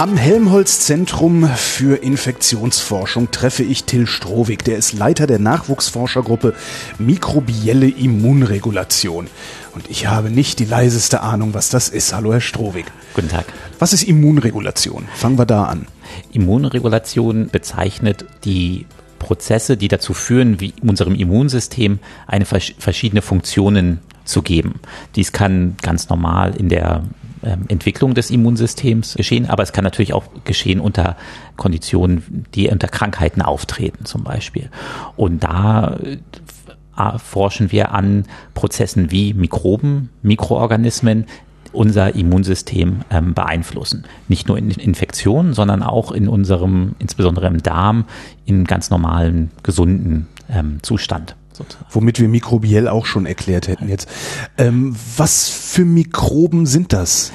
Am Helmholtz Zentrum für Infektionsforschung treffe ich Till Strohwig. Der ist Leiter der Nachwuchsforschergruppe Mikrobielle Immunregulation. Und ich habe nicht die leiseste Ahnung, was das ist. Hallo, Herr Strohwig. Guten Tag. Was ist Immunregulation? Fangen wir da an. Immunregulation bezeichnet die Prozesse, die dazu führen, wie unserem Immunsystem eine verschiedene Funktionen zu geben. Dies kann ganz normal in der ähm, Entwicklung des Immunsystems geschehen, aber es kann natürlich auch geschehen unter Konditionen, die unter Krankheiten auftreten zum Beispiel. Und da äh, forschen wir an Prozessen wie Mikroben, Mikroorganismen, unser Immunsystem ähm, beeinflussen. Nicht nur in Infektionen, sondern auch in unserem, insbesondere im Darm, in ganz normalen, gesunden ähm, Zustand sozusagen. Womit wir mikrobiell auch schon erklärt hätten jetzt. Ähm, was für Mikroben sind das?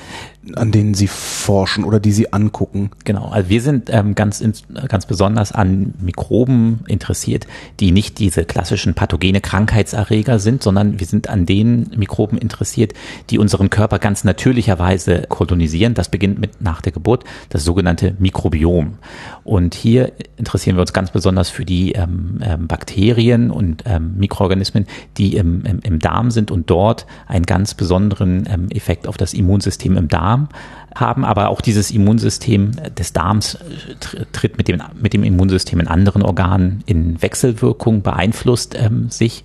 An denen Sie forschen oder die Sie angucken? Genau, also wir sind ähm, ganz, ganz besonders an Mikroben interessiert, die nicht diese klassischen pathogene Krankheitserreger sind, sondern wir sind an den Mikroben interessiert, die unseren Körper ganz natürlicherweise kolonisieren. Das beginnt mit nach der Geburt, das sogenannte Mikrobiom. Und hier interessieren wir uns ganz besonders für die ähm, ähm, Bakterien und ähm, Mikroorganismen, die im, im, im Darm sind und dort einen ganz besonderen ähm, Effekt auf das Immunsystem im Darm Darm haben, aber auch dieses Immunsystem des Darms äh, tritt mit dem, mit dem Immunsystem in anderen Organen in Wechselwirkung, beeinflusst ähm, sich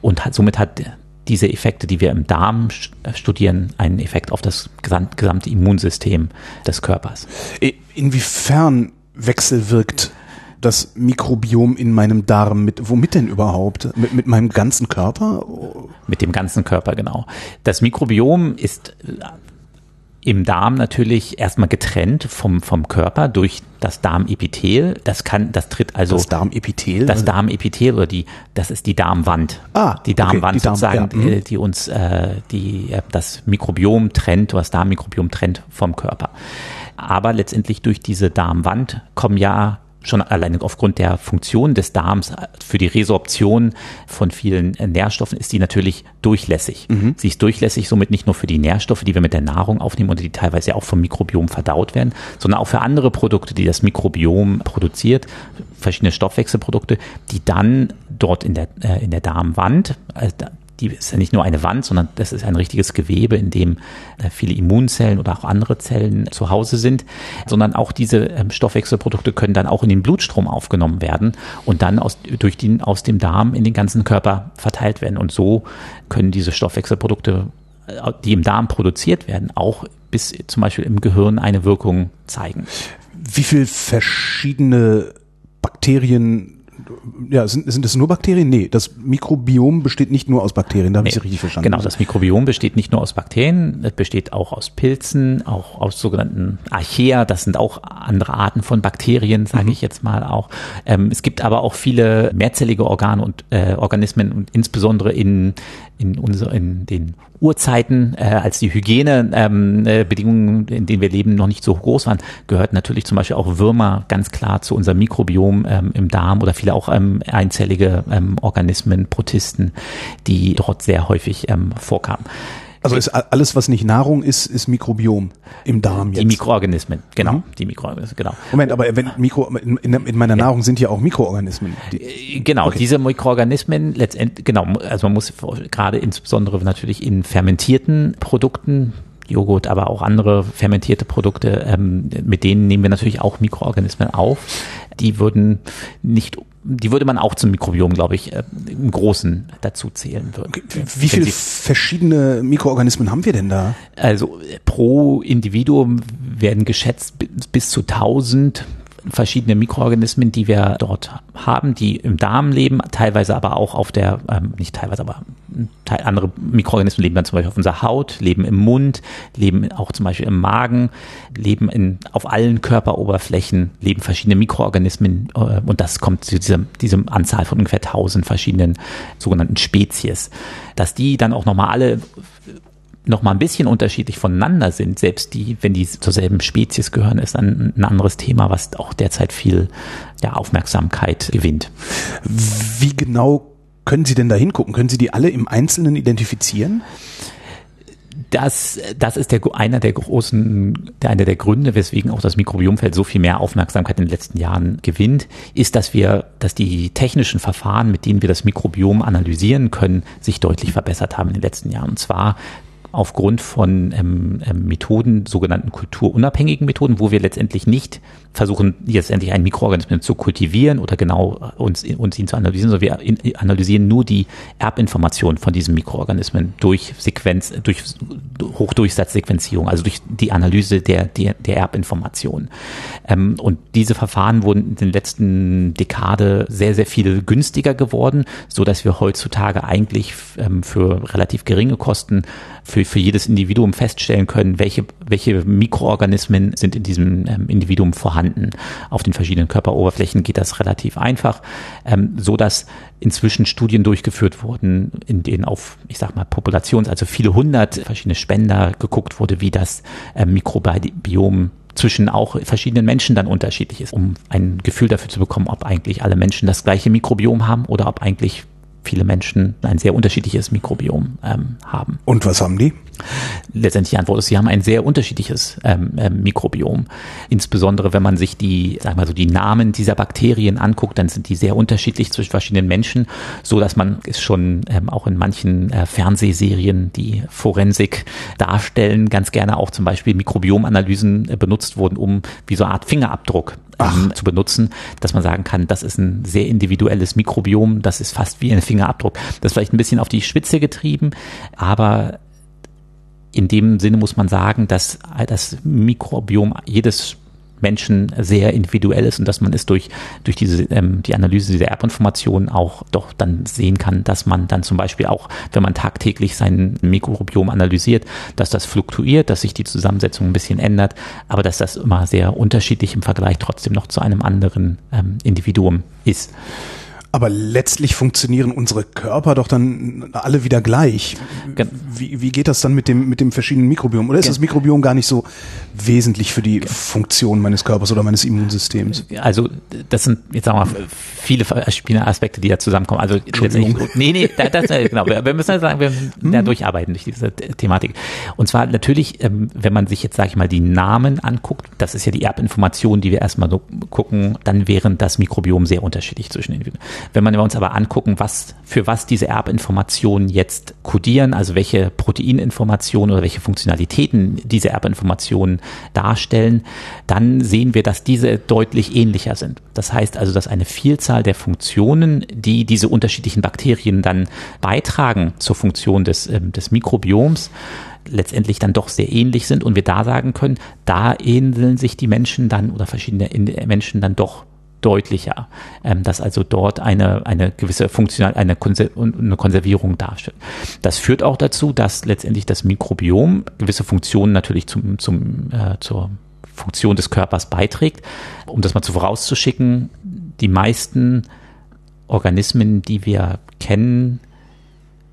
und hat, somit hat diese Effekte, die wir im Darm äh, studieren, einen Effekt auf das gesamte Immunsystem des Körpers. Inwiefern wechselwirkt das Mikrobiom in meinem Darm mit, womit denn überhaupt? Mit, mit meinem ganzen Körper? Mit dem ganzen Körper, genau. Das Mikrobiom ist im Darm natürlich erstmal getrennt vom, vom Körper durch das Darmepithel. Das kann, das tritt also. Das Darmepithel? Das Darmepithel oder die, das ist die Darmwand. Ah, die Darmwand okay, die Darm, sozusagen, ja, äh, die uns, äh, die, äh, das Mikrobiom trennt, oder das Darmmikrobiom trennt vom Körper. Aber letztendlich durch diese Darmwand kommen ja schon allein aufgrund der Funktion des Darms für die Resorption von vielen Nährstoffen ist die natürlich durchlässig. Mhm. Sie ist durchlässig somit nicht nur für die Nährstoffe, die wir mit der Nahrung aufnehmen und die teilweise auch vom Mikrobiom verdaut werden, sondern auch für andere Produkte, die das Mikrobiom produziert, verschiedene Stoffwechselprodukte, die dann dort in der, äh, in der Darmwand, äh, die ist ja nicht nur eine Wand, sondern das ist ein richtiges Gewebe, in dem äh, viele Immunzellen oder auch andere Zellen zu Hause sind, sondern auch diese ähm, Stoffwechselprodukte können dann auch in den Blutstrom aufgenommen werden und dann aus, durch den, aus dem Darm in den ganzen Körper verteilt werden. Und so können diese Stoffwechselprodukte, äh, die im Darm produziert werden, auch bis zum Beispiel im Gehirn eine Wirkung zeigen. Wie viel verschiedene Bakterien ja, sind, sind es nur Bakterien? Nee, das Mikrobiom besteht nicht nur aus Bakterien, da habe nee, ich Sie richtig verstanden. Genau, das Mikrobiom besteht nicht nur aus Bakterien, es besteht auch aus Pilzen, auch aus sogenannten Archaea, das sind auch andere Arten von Bakterien, sage mhm. ich jetzt mal auch. Ähm, es gibt aber auch viele mehrzellige Organe und äh, Organismen und insbesondere in, in, unser, in den Urzeiten, äh, als die Hygienebedingungen, ähm, äh, in denen wir leben, noch nicht so groß waren, gehört natürlich zum Beispiel auch Würmer ganz klar zu unserem Mikrobiom ähm, im Darm oder viele auch ähm, einzellige ähm, Organismen, Protisten, die dort sehr häufig ähm, vorkamen. Also ist alles, was nicht Nahrung ist, ist Mikrobiom im Darm jetzt. Die Mikroorganismen, genau. Mhm. Die Mikroorganismen, genau. Moment, aber wenn Mikro, in, in meiner Nahrung ja. sind ja auch Mikroorganismen. Die, äh, genau, okay. diese Mikroorganismen letztendlich, genau, also man muss gerade insbesondere natürlich in fermentierten Produkten Joghurt, aber auch andere fermentierte Produkte, ähm, mit denen nehmen wir natürlich auch Mikroorganismen auf. Die würden nicht die würde man auch zum Mikrobiom, glaube ich, äh, im Großen dazu zählen würden. Okay. Wie viele verschiedene Mikroorganismen haben wir denn da? Also pro Individuum werden geschätzt bis zu 1000 verschiedene Mikroorganismen, die wir dort haben, die im Darm leben, teilweise aber auch auf der, ähm, nicht teilweise, aber andere Mikroorganismen leben dann zum Beispiel auf unserer Haut, leben im Mund, leben auch zum Beispiel im Magen, leben in, auf allen Körperoberflächen, leben verschiedene Mikroorganismen äh, und das kommt zu dieser, dieser Anzahl von ungefähr 1000 verschiedenen sogenannten Spezies. Dass die dann auch nochmal alle noch mal ein bisschen unterschiedlich voneinander sind, selbst die, wenn die zur selben Spezies gehören, ist ein, ein anderes Thema, was auch derzeit viel ja, Aufmerksamkeit gewinnt. Wie genau können Sie denn da hingucken? Können Sie die alle im Einzelnen identifizieren? Das, das ist der, einer der großen, der, einer der Gründe, weswegen auch das Mikrobiomfeld so viel mehr Aufmerksamkeit in den letzten Jahren gewinnt, ist, dass wir, dass die technischen Verfahren, mit denen wir das Mikrobiom analysieren können, sich deutlich verbessert haben in den letzten Jahren. Und zwar aufgrund von ähm, ähm, Methoden, sogenannten kulturunabhängigen Methoden, wo wir letztendlich nicht versuchen, letztendlich einen Mikroorganismus zu kultivieren oder genau uns, uns ihn zu analysieren, sondern wir in, analysieren nur die Erbinformationen von diesen Mikroorganismen durch Sequenz, durch Hochdurchsatzsequenzierung, also durch die Analyse der, der, der Erbinformationen. Ähm, und diese Verfahren wurden in den letzten Dekade sehr, sehr viel günstiger geworden, so dass wir heutzutage eigentlich ähm, für relativ geringe Kosten für, für jedes Individuum feststellen können, welche, welche Mikroorganismen sind in diesem ähm, Individuum vorhanden. Auf den verschiedenen Körperoberflächen geht das relativ einfach, ähm, so dass inzwischen Studien durchgeführt wurden, in denen auf, ich sag mal, Populations, also viele hundert verschiedene Spender geguckt wurde, wie das ähm, Mikrobiom zwischen auch verschiedenen Menschen dann unterschiedlich ist, um ein Gefühl dafür zu bekommen, ob eigentlich alle Menschen das gleiche Mikrobiom haben oder ob eigentlich viele Menschen ein sehr unterschiedliches Mikrobiom ähm, haben. Und was haben die? Letztendlich die Antwort ist, sie haben ein sehr unterschiedliches ähm, ähm, Mikrobiom. Insbesondere wenn man sich die, sag mal so, die Namen dieser Bakterien anguckt, dann sind die sehr unterschiedlich zwischen verschiedenen Menschen, so dass man es schon ähm, auch in manchen äh, Fernsehserien, die Forensik darstellen, ganz gerne auch zum Beispiel Mikrobiomanalysen äh, benutzt wurden, um wie so eine Art Fingerabdruck ähm, zu benutzen, dass man sagen kann, das ist ein sehr individuelles Mikrobiom, das ist fast wie ein Fingerabdruck. Das ist vielleicht ein bisschen auf die Spitze getrieben, aber in dem Sinne muss man sagen, dass das Mikrobiom jedes Menschen sehr individuell ist und dass man es durch, durch diese, ähm, die Analyse dieser Erbinformationen auch doch dann sehen kann, dass man dann zum Beispiel auch, wenn man tagtäglich sein Mikrobiom analysiert, dass das fluktuiert, dass sich die Zusammensetzung ein bisschen ändert, aber dass das immer sehr unterschiedlich im Vergleich trotzdem noch zu einem anderen ähm, Individuum ist. Aber letztlich funktionieren unsere Körper doch dann alle wieder gleich. Wie, wie geht das dann mit dem, mit dem verschiedenen Mikrobiom? Oder ist das Mikrobiom gar nicht so wesentlich für die Funktion meines Körpers oder meines Immunsystems? Also, das sind, jetzt sagen wir mal, viele verschiedene Aspekte, die da zusammenkommen. Also, nee, nee, das, genau. Wir müssen sagen, wir hm. da durcharbeiten durch diese Thematik. Und zwar natürlich, ähm, wenn man sich jetzt, sage ich mal, die Namen anguckt, das ist ja die Erbinformation, die wir erstmal so gucken, dann wären das Mikrobiom sehr unterschiedlich zwischen den wenn man uns aber angucken, was, für was diese Erbinformationen jetzt kodieren, also welche Proteininformationen oder welche Funktionalitäten diese Erbinformationen darstellen, dann sehen wir, dass diese deutlich ähnlicher sind. Das heißt also, dass eine Vielzahl der Funktionen, die diese unterschiedlichen Bakterien dann beitragen zur Funktion des, äh, des Mikrobioms, letztendlich dann doch sehr ähnlich sind und wir da sagen können, da ähneln sich die Menschen dann oder verschiedene Menschen dann doch deutlicher, ähm, dass also dort eine, eine gewisse Funktional, eine, Konser eine Konservierung darstellt. Das führt auch dazu, dass letztendlich das Mikrobiom gewisse Funktionen natürlich zum, zum, äh, zur Funktion des Körpers beiträgt. Um das mal zu vorauszuschicken, die meisten Organismen, die wir kennen,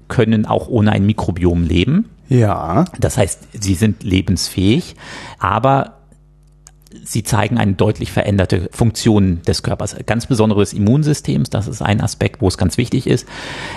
können auch ohne ein Mikrobiom leben. Ja. Das heißt, sie sind lebensfähig, aber Sie zeigen eine deutlich veränderte Funktion des Körpers, ganz besonders des Immunsystems. Das ist ein Aspekt, wo es ganz wichtig ist,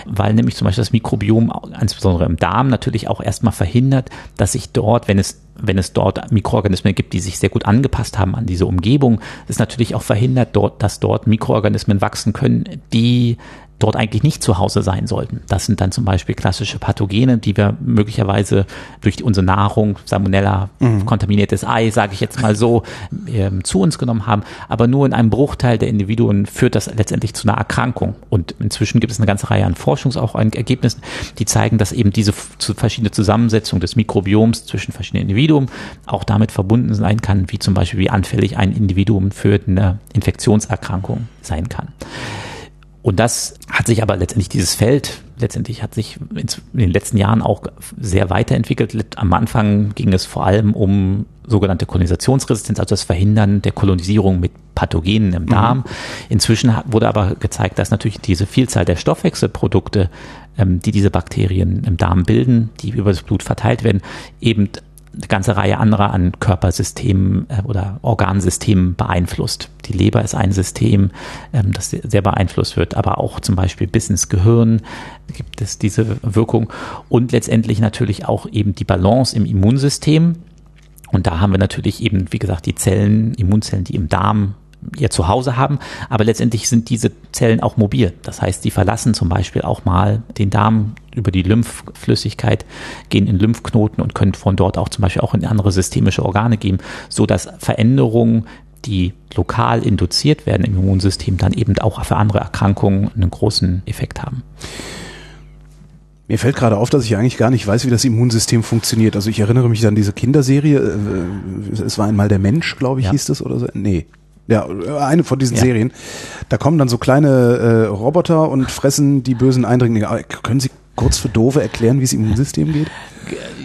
weil nämlich zum Beispiel das Mikrobiom, insbesondere im Darm, natürlich auch erstmal verhindert, dass sich dort, wenn es wenn es dort Mikroorganismen gibt, die sich sehr gut angepasst haben an diese Umgebung, ist natürlich auch verhindert, dort, dass dort Mikroorganismen wachsen können, die dort eigentlich nicht zu Hause sein sollten. Das sind dann zum Beispiel klassische Pathogene, die wir möglicherweise durch unsere Nahrung, Salmonella, mhm. kontaminiertes Ei, sage ich jetzt mal so, ähm, zu uns genommen haben. Aber nur in einem Bruchteil der Individuen führt das letztendlich zu einer Erkrankung. Und inzwischen gibt es eine ganze Reihe an Forschungs- auch an Ergebnissen, die zeigen, dass eben diese verschiedene Zusammensetzung des Mikrobioms zwischen verschiedenen Individuen auch damit verbunden sein kann, wie zum Beispiel wie anfällig ein Individuum für eine Infektionserkrankung sein kann. Und das hat sich aber letztendlich dieses Feld, letztendlich hat sich in den letzten Jahren auch sehr weiterentwickelt. Am Anfang ging es vor allem um sogenannte Kolonisationsresistenz, also das Verhindern der Kolonisierung mit Pathogenen im Darm. Mhm. Inzwischen wurde aber gezeigt, dass natürlich diese Vielzahl der Stoffwechselprodukte, ähm, die diese Bakterien im Darm bilden, die über das Blut verteilt werden, eben eine ganze Reihe anderer an Körpersystemen äh, oder Organsystemen beeinflusst. Die Leber ist ein System, ähm, das sehr beeinflusst wird, aber auch zum Beispiel bis ins Gehirn gibt es diese Wirkung und letztendlich natürlich auch eben die Balance im Immunsystem. Und da haben wir natürlich eben, wie gesagt, die Zellen, Immunzellen, die im Darm ihr Zuhause haben, aber letztendlich sind diese Zellen auch mobil. Das heißt, die verlassen zum Beispiel auch mal den Darm über die Lymphflüssigkeit, gehen in Lymphknoten und können von dort auch zum Beispiel auch in andere systemische Organe gehen, so dass Veränderungen die lokal induziert werden im Immunsystem, dann eben auch für andere Erkrankungen einen großen Effekt haben. Mir fällt gerade auf, dass ich eigentlich gar nicht weiß, wie das Immunsystem funktioniert. Also ich erinnere mich an diese Kinderserie, äh, es war einmal der Mensch, glaube ich, ja. hieß das oder so. Nee, ja, eine von diesen ja. Serien. Da kommen dann so kleine äh, Roboter und fressen die bösen Eindringlinge. Können Sie kurz für Dove erklären, wie es Immunsystem geht?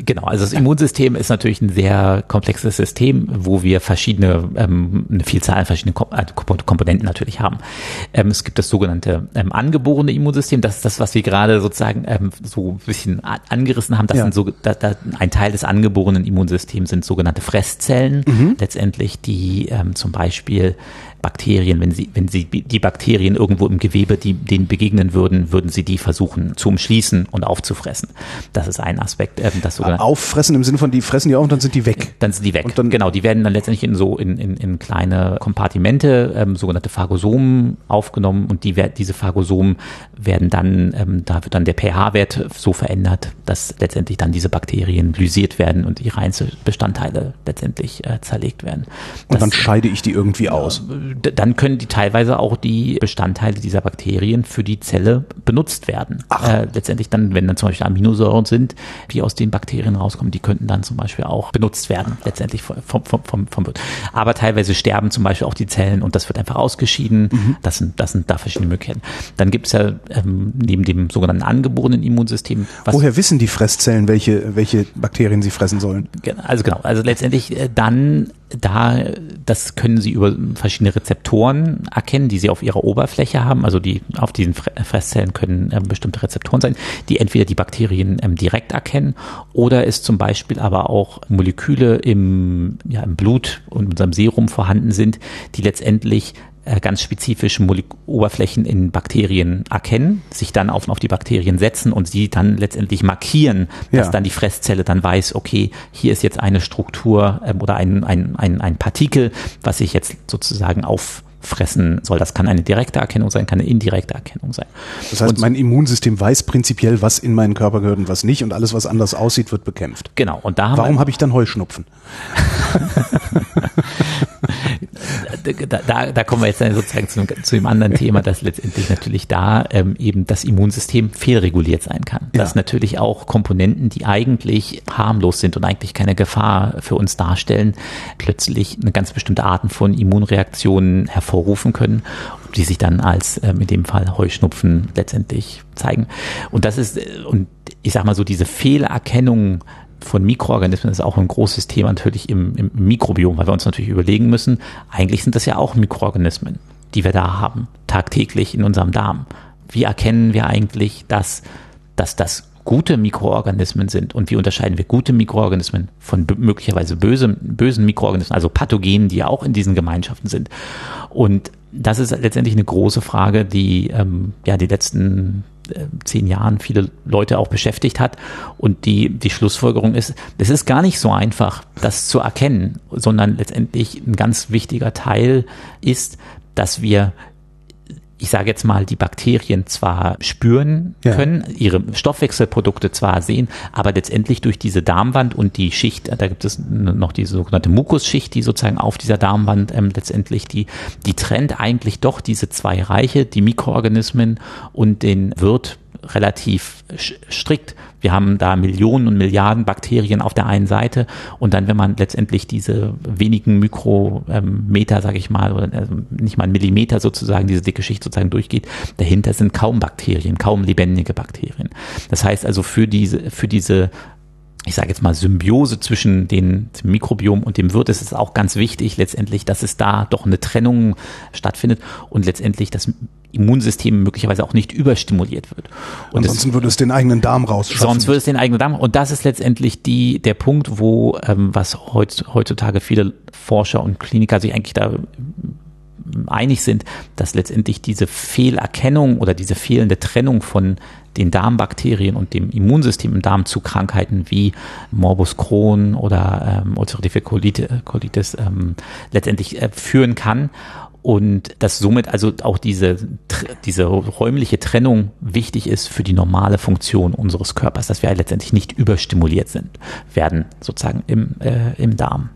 Genau, also das Immunsystem ist natürlich ein sehr komplexes System, wo wir verschiedene, ähm, eine Vielzahl an verschiedenen Komponenten natürlich haben. Ähm, es gibt das sogenannte ähm, angeborene Immunsystem, das ist das, was wir gerade sozusagen ähm, so ein bisschen angerissen haben. Das ja. sind so, da, da, ein Teil des angeborenen Immunsystems sind sogenannte Fresszellen, mhm. letztendlich die ähm, zum Beispiel Bakterien, wenn sie, wenn sie die Bakterien irgendwo im Gewebe, die denen begegnen würden, würden sie die versuchen zu umschließen und aufzufressen. Das ist ein Aspekt. Ähm, das sogenannte Auffressen im Sinne von, die fressen die auf und dann sind die weg. Dann sind die weg. Und dann genau, die werden dann letztendlich in so in, in, in kleine Kompartimente, ähm, sogenannte Phagosomen aufgenommen und die, diese Phagosomen werden dann, ähm, da wird dann der pH-Wert so verändert, dass letztendlich dann diese Bakterien lysiert werden und ihre Einzelbestandteile letztendlich äh, zerlegt werden. Und das, dann scheide ich die irgendwie aus. Äh, dann können die teilweise auch die Bestandteile dieser Bakterien für die Zelle benutzt werden. Äh, letztendlich dann, wenn dann zum Beispiel Aminosäuren sind, die aus den Bakterien rauskommen, die könnten dann zum Beispiel auch benutzt werden, letztendlich vom, vom, vom, vom Wirt. Aber teilweise sterben zum Beispiel auch die Zellen und das wird einfach ausgeschieden. Mhm. Das, sind, das sind da verschiedene Möglichkeiten. Dann gibt es ja ähm, neben dem sogenannten angeborenen Immunsystem. Woher wissen die Fresszellen, welche, welche Bakterien sie fressen sollen? Also genau, also letztendlich äh, dann da, das können sie über verschiedene Rezeptoren erkennen, die sie auf ihrer Oberfläche haben. Also die auf diesen Fresszellen können ähm, bestimmte Rezeptoren sein, die entweder die Bakterien ähm, direkt erkennen oder es zum Beispiel aber auch Moleküle im, ja, im Blut und unserem Serum vorhanden sind, die letztendlich äh, ganz spezifische Oberflächen in Bakterien erkennen, sich dann auf, auf die Bakterien setzen und sie dann letztendlich markieren, dass ja. dann die Fresszelle dann weiß, okay, hier ist jetzt eine Struktur ähm, oder ein, ein, ein, ein Partikel, was ich jetzt sozusagen auf fressen soll. Das kann eine direkte Erkennung sein, kann eine indirekte Erkennung sein. Das heißt, und mein Immunsystem weiß prinzipiell, was in meinen Körper gehört und was nicht und alles, was anders aussieht, wird bekämpft. Genau. Und da Warum habe ich dann Heuschnupfen? da, da, da kommen wir jetzt sozusagen zu, zu dem anderen Thema, dass letztendlich natürlich da ähm, eben das Immunsystem fehlreguliert sein kann. Ja. Dass natürlich auch Komponenten, die eigentlich harmlos sind und eigentlich keine Gefahr für uns darstellen, plötzlich eine ganz bestimmte Arten von Immunreaktionen hervorrufen können, die sich dann als ähm, in dem Fall Heuschnupfen letztendlich zeigen. Und das ist, äh, und ich sag mal so, diese Fehlererkennung von Mikroorganismen ist auch ein großes Thema natürlich im, im Mikrobiom, weil wir uns natürlich überlegen müssen, eigentlich sind das ja auch Mikroorganismen, die wir da haben, tagtäglich in unserem Darm. Wie erkennen wir eigentlich, dass, dass das gute Mikroorganismen sind und wie unterscheiden wir gute Mikroorganismen von möglicherweise böse, bösen Mikroorganismen, also Pathogenen, die ja auch in diesen Gemeinschaften sind. Und das ist letztendlich eine große Frage, die ähm, ja die letzten zehn Jahren viele Leute auch beschäftigt hat. Und die, die Schlussfolgerung ist, es ist gar nicht so einfach, das zu erkennen, sondern letztendlich ein ganz wichtiger Teil ist, dass wir ich sage jetzt mal, die Bakterien zwar spüren ja. können, ihre Stoffwechselprodukte zwar sehen, aber letztendlich durch diese Darmwand und die Schicht, da gibt es noch die sogenannte Mukusschicht, die sozusagen auf dieser Darmwand ähm, letztendlich die, die trennt eigentlich doch diese zwei Reiche, die Mikroorganismen und den Wirt relativ strikt. Wir haben da Millionen und Milliarden Bakterien auf der einen Seite und dann, wenn man letztendlich diese wenigen Mikrometer, sage ich mal, oder also nicht mal einen Millimeter sozusagen, diese dicke Schicht sozusagen durchgeht, dahinter sind kaum Bakterien, kaum lebendige Bakterien. Das heißt also für diese, für diese ich sage jetzt mal, Symbiose zwischen den, dem Mikrobiom und dem Wirt ist es auch ganz wichtig letztendlich, dass es da doch eine Trennung stattfindet und letztendlich das Immunsystem möglicherweise auch nicht überstimuliert wird. Und Ansonsten würde es den eigenen Darm rausschaffen. Sonst würde es den eigenen Darm. Und das ist letztendlich die, der Punkt, wo, ähm, was heutzutage viele Forscher und Kliniker sich eigentlich da einig sind, dass letztendlich diese Fehlerkennung oder diese fehlende Trennung von den Darmbakterien und dem Immunsystem im Darm zu Krankheiten wie Morbus Crohn oder ähm, ulcerative Colitis ähm, letztendlich äh, führen kann und dass somit also auch diese, diese räumliche Trennung wichtig ist für die normale Funktion unseres Körpers, dass wir letztendlich nicht überstimuliert sind, werden sozusagen im, äh, im Darm.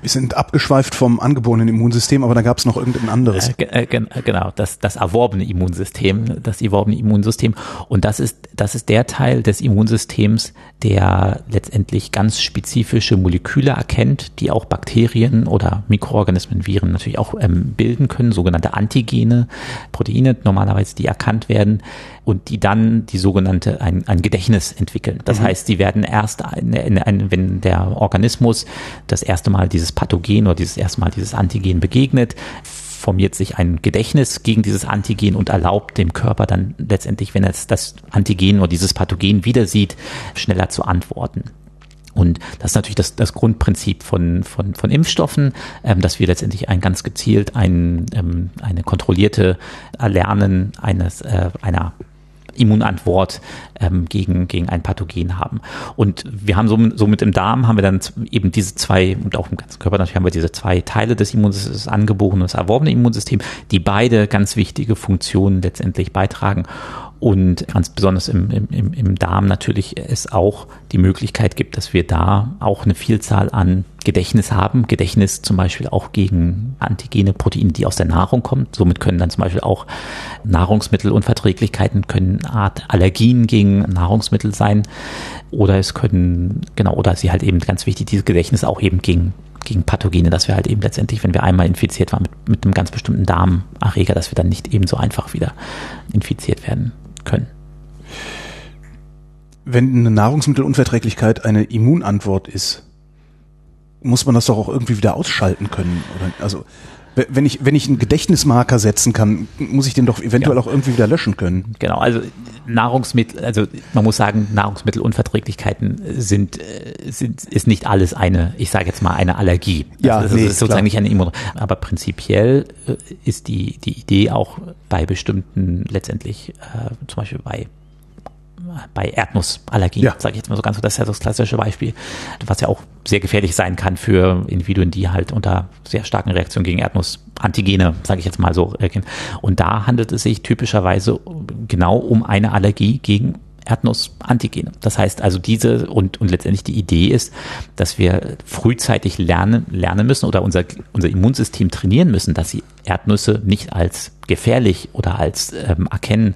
Wir sind abgeschweift vom angeborenen Immunsystem, aber da gab es noch irgendein anderes. Äh, äh, genau, das, das erworbene Immunsystem, das erworbene Immunsystem. Und das ist, das ist der Teil des Immunsystems, der letztendlich ganz spezifische Moleküle erkennt, die auch Bakterien oder Mikroorganismen, Viren natürlich auch ähm, bilden können, sogenannte Antigene, Proteine normalerweise, die erkannt werden und die dann die sogenannte ein, ein Gedächtnis entwickeln. Das mhm. heißt, die werden erst, eine, eine, wenn der Organismus das erste Mal dieses Pathogen oder dieses erste Mal dieses Antigen begegnet, formiert sich ein Gedächtnis gegen dieses Antigen und erlaubt dem Körper dann letztendlich, wenn es das Antigen oder dieses Pathogen wieder sieht, schneller zu antworten. Und das ist natürlich das, das Grundprinzip von, von, von Impfstoffen, ähm, dass wir letztendlich ein ganz gezielt ein, ähm, eine kontrollierte Erlernen eines, äh, einer Immunantwort ähm, gegen, gegen ein Pathogen haben. Und wir haben somit, im Darm haben wir dann eben diese zwei, und auch im ganzen Körper natürlich haben wir diese zwei Teile des Immunsystems, das angeborene und das erworbene Immunsystem, die beide ganz wichtige Funktionen letztendlich beitragen. Und ganz besonders im, im, im Darm natürlich es auch die Möglichkeit gibt, dass wir da auch eine Vielzahl an Gedächtnis haben. Gedächtnis zum Beispiel auch gegen antigene Proteine, die aus der Nahrung kommen. Somit können dann zum Beispiel auch Nahrungsmittelunverträglichkeiten, können Art Allergien gegen Nahrungsmittel sein. Oder es können, genau, oder sie halt eben ganz wichtig, dieses Gedächtnis auch eben gegen gegen Pathogene, dass wir halt eben letztendlich, wenn wir einmal infiziert waren mit, mit einem ganz bestimmten Darmerreger, dass wir dann nicht eben so einfach wieder infiziert werden können. Wenn eine Nahrungsmittelunverträglichkeit eine Immunantwort ist, muss man das doch auch irgendwie wieder ausschalten können. Oder, also wenn ich, wenn ich einen Gedächtnismarker setzen kann, muss ich den doch eventuell ja. auch irgendwie wieder löschen können. Genau, also Nahrungsmittel, also man muss sagen, Nahrungsmittelunverträglichkeiten sind, äh, sind ist nicht alles eine, ich sage jetzt mal eine Allergie. Ja, also, das nee, ist sozusagen klar. nicht eine Immun. Aber prinzipiell äh, ist die, die Idee auch bei bestimmten letztendlich, äh, zum Beispiel bei bei Erdnussallergie, ja. sage ich jetzt mal so ganz, das ist ja das klassische Beispiel, was ja auch sehr gefährlich sein kann für Individuen, die halt unter sehr starken Reaktionen gegen Erdnussantigene, sage ich jetzt mal so, reagieren. Und da handelt es sich typischerweise genau um eine Allergie gegen Erdnussantigene. Das heißt also diese und, und letztendlich die Idee ist, dass wir frühzeitig lernen, lernen müssen oder unser, unser Immunsystem trainieren müssen, dass sie Erdnüsse nicht als gefährlich oder als ähm, erkennen,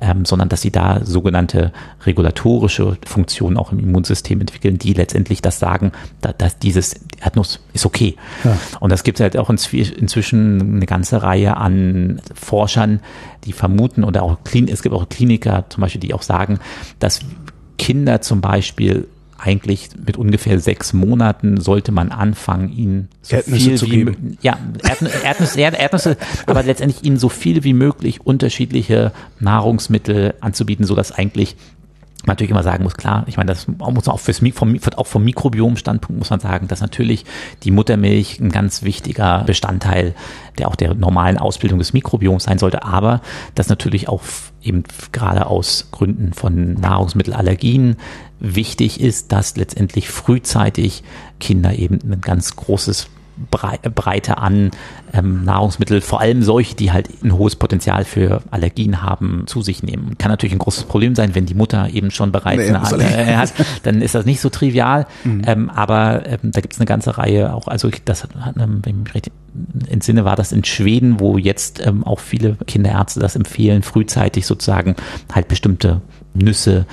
ähm, sondern dass sie da sogenannte regulatorische Funktionen auch im Immunsystem entwickeln, die letztendlich das sagen, da, dass dieses Erdnuss ist okay. Ja. Und das gibt es halt auch inzwischen eine ganze Reihe an Forschern, die vermuten oder auch es gibt auch Kliniker zum Beispiel, die auch sagen, dass Kinder zum Beispiel eigentlich mit ungefähr sechs Monaten sollte man anfangen, ihnen so Erdnüsse viel zu wie geben. ja Erdnüsse, Erdnüsse, aber letztendlich ihnen so viel wie möglich unterschiedliche Nahrungsmittel anzubieten, so dass eigentlich man natürlich immer sagen muss, klar, ich meine, das muss man auch, fürs, vom, auch vom Mikrobiom-Standpunkt muss man sagen, dass natürlich die Muttermilch ein ganz wichtiger Bestandteil der auch der normalen Ausbildung des Mikrobioms sein sollte, aber dass natürlich auch eben gerade aus Gründen von Nahrungsmittelallergien wichtig ist, dass letztendlich frühzeitig Kinder eben ein ganz großes Bandbreite an ähm, Nahrungsmittel, vor allem solche, die halt ein hohes Potenzial für Allergien haben, zu sich nehmen. Kann natürlich ein großes Problem sein, wenn die Mutter eben schon bereits nee, eine äh, hat, dann ist das nicht so trivial. Mhm. Ähm, aber ähm, da gibt es eine ganze Reihe auch, also das hat, ähm, wenn ich mich richtig entsinne, war das in Schweden, wo jetzt ähm, auch viele Kinderärzte das empfehlen, frühzeitig sozusagen halt bestimmte Nüsse,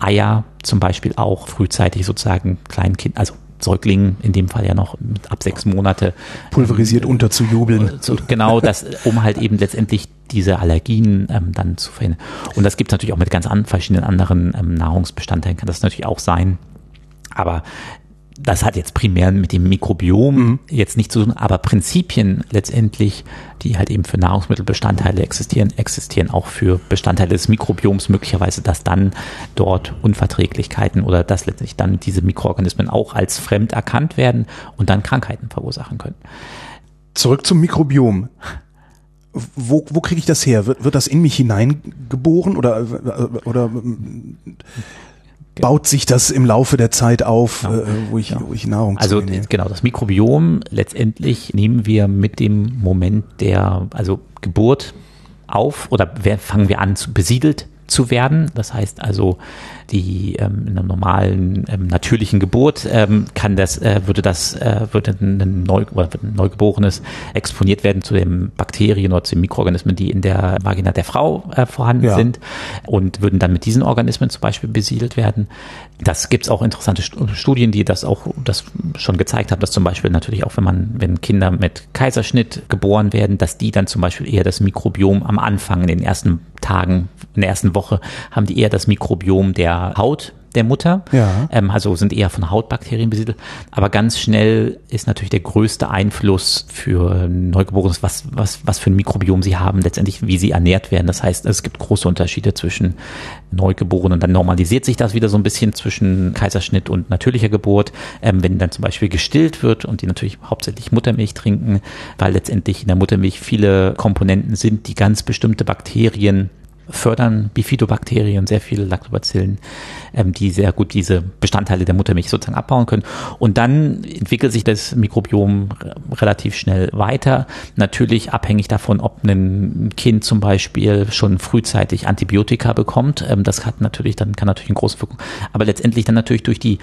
Eier zum Beispiel auch frühzeitig sozusagen Kleinkind, also Säuglingen, in dem Fall ja noch ab sechs Monate. Pulverisiert ähm, unterzujubeln. So, genau, das, um halt eben letztendlich diese Allergien ähm, dann zu verhindern. Und das gibt es natürlich auch mit ganz an, verschiedenen anderen ähm, Nahrungsbestandteilen, kann das natürlich auch sein. Aber das hat jetzt primär mit dem Mikrobiom mhm. jetzt nicht zu tun, aber Prinzipien letztendlich, die halt eben für Nahrungsmittelbestandteile existieren, existieren auch für Bestandteile des Mikrobioms möglicherweise, dass dann dort Unverträglichkeiten oder dass letztlich dann diese Mikroorganismen auch als fremd erkannt werden und dann Krankheiten verursachen können. Zurück zum Mikrobiom. Wo, wo kriege ich das her? Wird, wird das in mich hineingeboren oder, oder baut sich das im Laufe der Zeit auf, ja. äh, wo, ich, ja. wo ich Nahrung Also genau, das Mikrobiom letztendlich nehmen wir mit dem Moment der also Geburt auf oder fangen wir an besiedelt zu werden. Das heißt also, die ähm, in einer normalen ähm, natürlichen Geburt ähm, kann das äh, würde das äh, würde ein, Neu oder ein Neugeborenes exponiert werden zu den Bakterien oder zu den Mikroorganismen, die in der Vagina der Frau äh, vorhanden ja. sind und würden dann mit diesen Organismen zum Beispiel besiedelt werden. Das gibt es auch interessante Studien, die das auch das schon gezeigt haben, dass zum Beispiel natürlich auch wenn man wenn Kinder mit Kaiserschnitt geboren werden, dass die dann zum Beispiel eher das Mikrobiom am Anfang in den ersten Tagen in der ersten Woche haben die eher das Mikrobiom der Haut der Mutter, ja. ähm, also sind eher von Hautbakterien besiedelt. Aber ganz schnell ist natürlich der größte Einfluss für Neugeborenes, was, was, was für ein Mikrobiom sie haben, letztendlich wie sie ernährt werden. Das heißt, es gibt große Unterschiede zwischen Neugeborenen. Dann normalisiert sich das wieder so ein bisschen zwischen Kaiserschnitt und natürlicher Geburt. Ähm, wenn dann zum Beispiel gestillt wird und die natürlich hauptsächlich Muttermilch trinken, weil letztendlich in der Muttermilch viele Komponenten sind, die ganz bestimmte Bakterien fördern Bifidobakterien, sehr viele Lactobacillen, ähm, die sehr gut diese Bestandteile der Muttermilch sozusagen abbauen können. Und dann entwickelt sich das Mikrobiom relativ schnell weiter. Natürlich abhängig davon, ob ein Kind zum Beispiel schon frühzeitig Antibiotika bekommt. Ähm, das hat natürlich, dann kann natürlich eine große Wirkung. Aber letztendlich dann natürlich durch die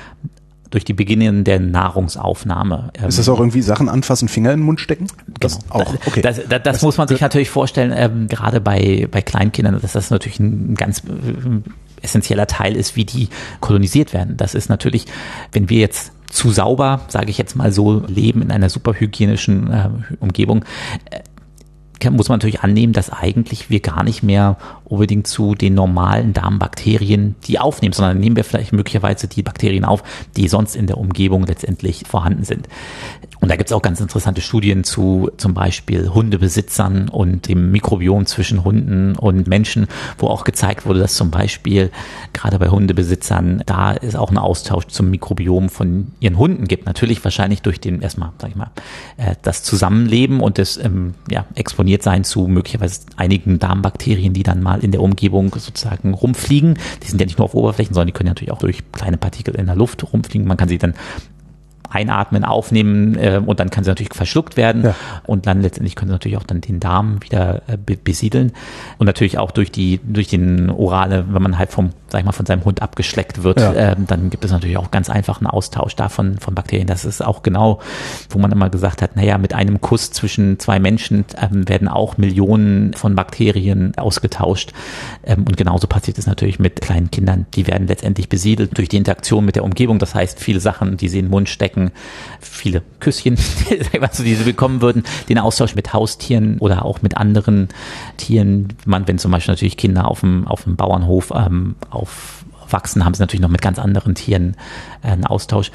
durch die Beginnen der Nahrungsaufnahme. Ist das auch irgendwie Sachen anfassen, Finger in den Mund stecken? Das genau. auch. Okay. Das, das, das, das muss man sich natürlich vorstellen, ähm, gerade bei, bei Kleinkindern, dass das natürlich ein ganz äh, essentieller Teil ist, wie die kolonisiert werden. Das ist natürlich, wenn wir jetzt zu sauber, sage ich jetzt mal so, leben in einer superhygienischen äh, Umgebung, äh, muss man natürlich annehmen, dass eigentlich wir gar nicht mehr unbedingt zu den normalen Darmbakterien die aufnehmen, sondern nehmen wir vielleicht möglicherweise die Bakterien auf, die sonst in der Umgebung letztendlich vorhanden sind. Und da gibt es auch ganz interessante Studien zu zum Beispiel Hundebesitzern und dem Mikrobiom zwischen Hunden und Menschen, wo auch gezeigt wurde, dass zum Beispiel gerade bei Hundebesitzern da ist auch ein Austausch zum Mikrobiom von ihren Hunden gibt. Natürlich wahrscheinlich durch den erstmal, sag ich mal, äh, das Zusammenleben und das ähm, ja, exponiert sein zu möglicherweise einigen Darmbakterien, die dann mal in der Umgebung sozusagen rumfliegen. Die sind ja nicht nur auf Oberflächen, sondern die können natürlich auch durch kleine Partikel in der Luft rumfliegen. Man kann sie dann einatmen, aufnehmen äh, und dann kann sie natürlich verschluckt werden ja. und dann letztendlich können sie natürlich auch dann den Darm wieder äh, besiedeln und natürlich auch durch die durch den orale, wenn man halt vom sag ich mal von seinem Hund abgeschleckt wird, ja. äh, dann gibt es natürlich auch ganz einfach einen Austausch davon von Bakterien. Das ist auch genau, wo man immer gesagt hat, naja, mit einem Kuss zwischen zwei Menschen ähm, werden auch Millionen von Bakterien ausgetauscht ähm, und genauso passiert es natürlich mit kleinen Kindern. Die werden letztendlich besiedelt durch die Interaktion mit der Umgebung. Das heißt, viele Sachen, die sie in den Mund stecken, viele Küsschen, die sie bekommen würden, den Austausch mit Haustieren oder auch mit anderen Tieren. Man, wenn zum Beispiel natürlich Kinder auf dem, auf dem Bauernhof ähm, aufwachsen, haben sie natürlich noch mit ganz anderen Tieren äh, einen Austausch.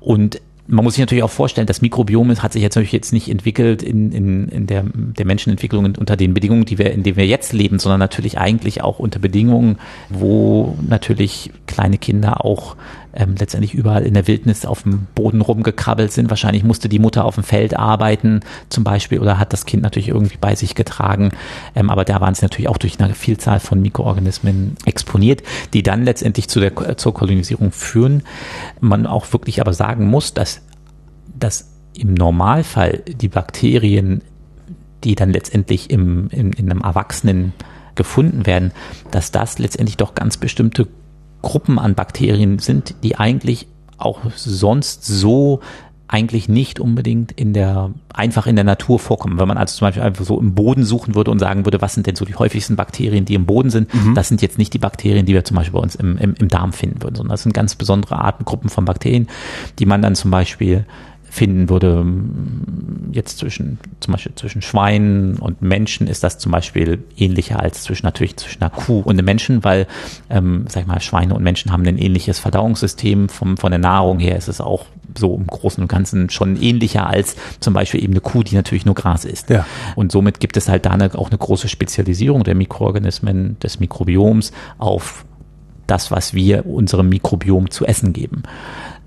Und man muss sich natürlich auch vorstellen, das Mikrobiom hat sich jetzt natürlich jetzt nicht entwickelt in, in, in der, der Menschenentwicklung unter den Bedingungen, die wir, in denen wir jetzt leben, sondern natürlich eigentlich auch unter Bedingungen, wo natürlich kleine Kinder auch ähm, letztendlich überall in der Wildnis auf dem Boden rumgekrabbelt sind. Wahrscheinlich musste die Mutter auf dem Feld arbeiten zum Beispiel oder hat das Kind natürlich irgendwie bei sich getragen. Ähm, aber da waren sie natürlich auch durch eine Vielzahl von Mikroorganismen exponiert, die dann letztendlich zu der, zur Kolonisierung führen. Man auch wirklich aber sagen muss, dass das im Normalfall die Bakterien, die dann letztendlich im, in, in einem Erwachsenen gefunden werden, dass das letztendlich doch ganz bestimmte Gruppen an Bakterien sind, die eigentlich auch sonst so eigentlich nicht unbedingt in der, einfach in der Natur vorkommen. Wenn man also zum Beispiel einfach so im Boden suchen würde und sagen würde, was sind denn so die häufigsten Bakterien, die im Boden sind, mhm. das sind jetzt nicht die Bakterien, die wir zum Beispiel bei uns im, im, im Darm finden würden, sondern das sind ganz besondere Arten, Gruppen von Bakterien, die man dann zum Beispiel finden würde, jetzt zwischen, zum Beispiel zwischen Schweinen und Menschen ist das zum Beispiel ähnlicher als zwischen, natürlich zwischen einer Kuh und einem Menschen, weil, ähm, sag ich mal, Schweine und Menschen haben ein ähnliches Verdauungssystem. Vom, von der Nahrung her ist es auch so im Großen und Ganzen schon ähnlicher als zum Beispiel eben eine Kuh, die natürlich nur Gras isst. Ja. Und somit gibt es halt da eine, auch eine große Spezialisierung der Mikroorganismen, des Mikrobioms auf das, was wir unserem Mikrobiom zu essen geben.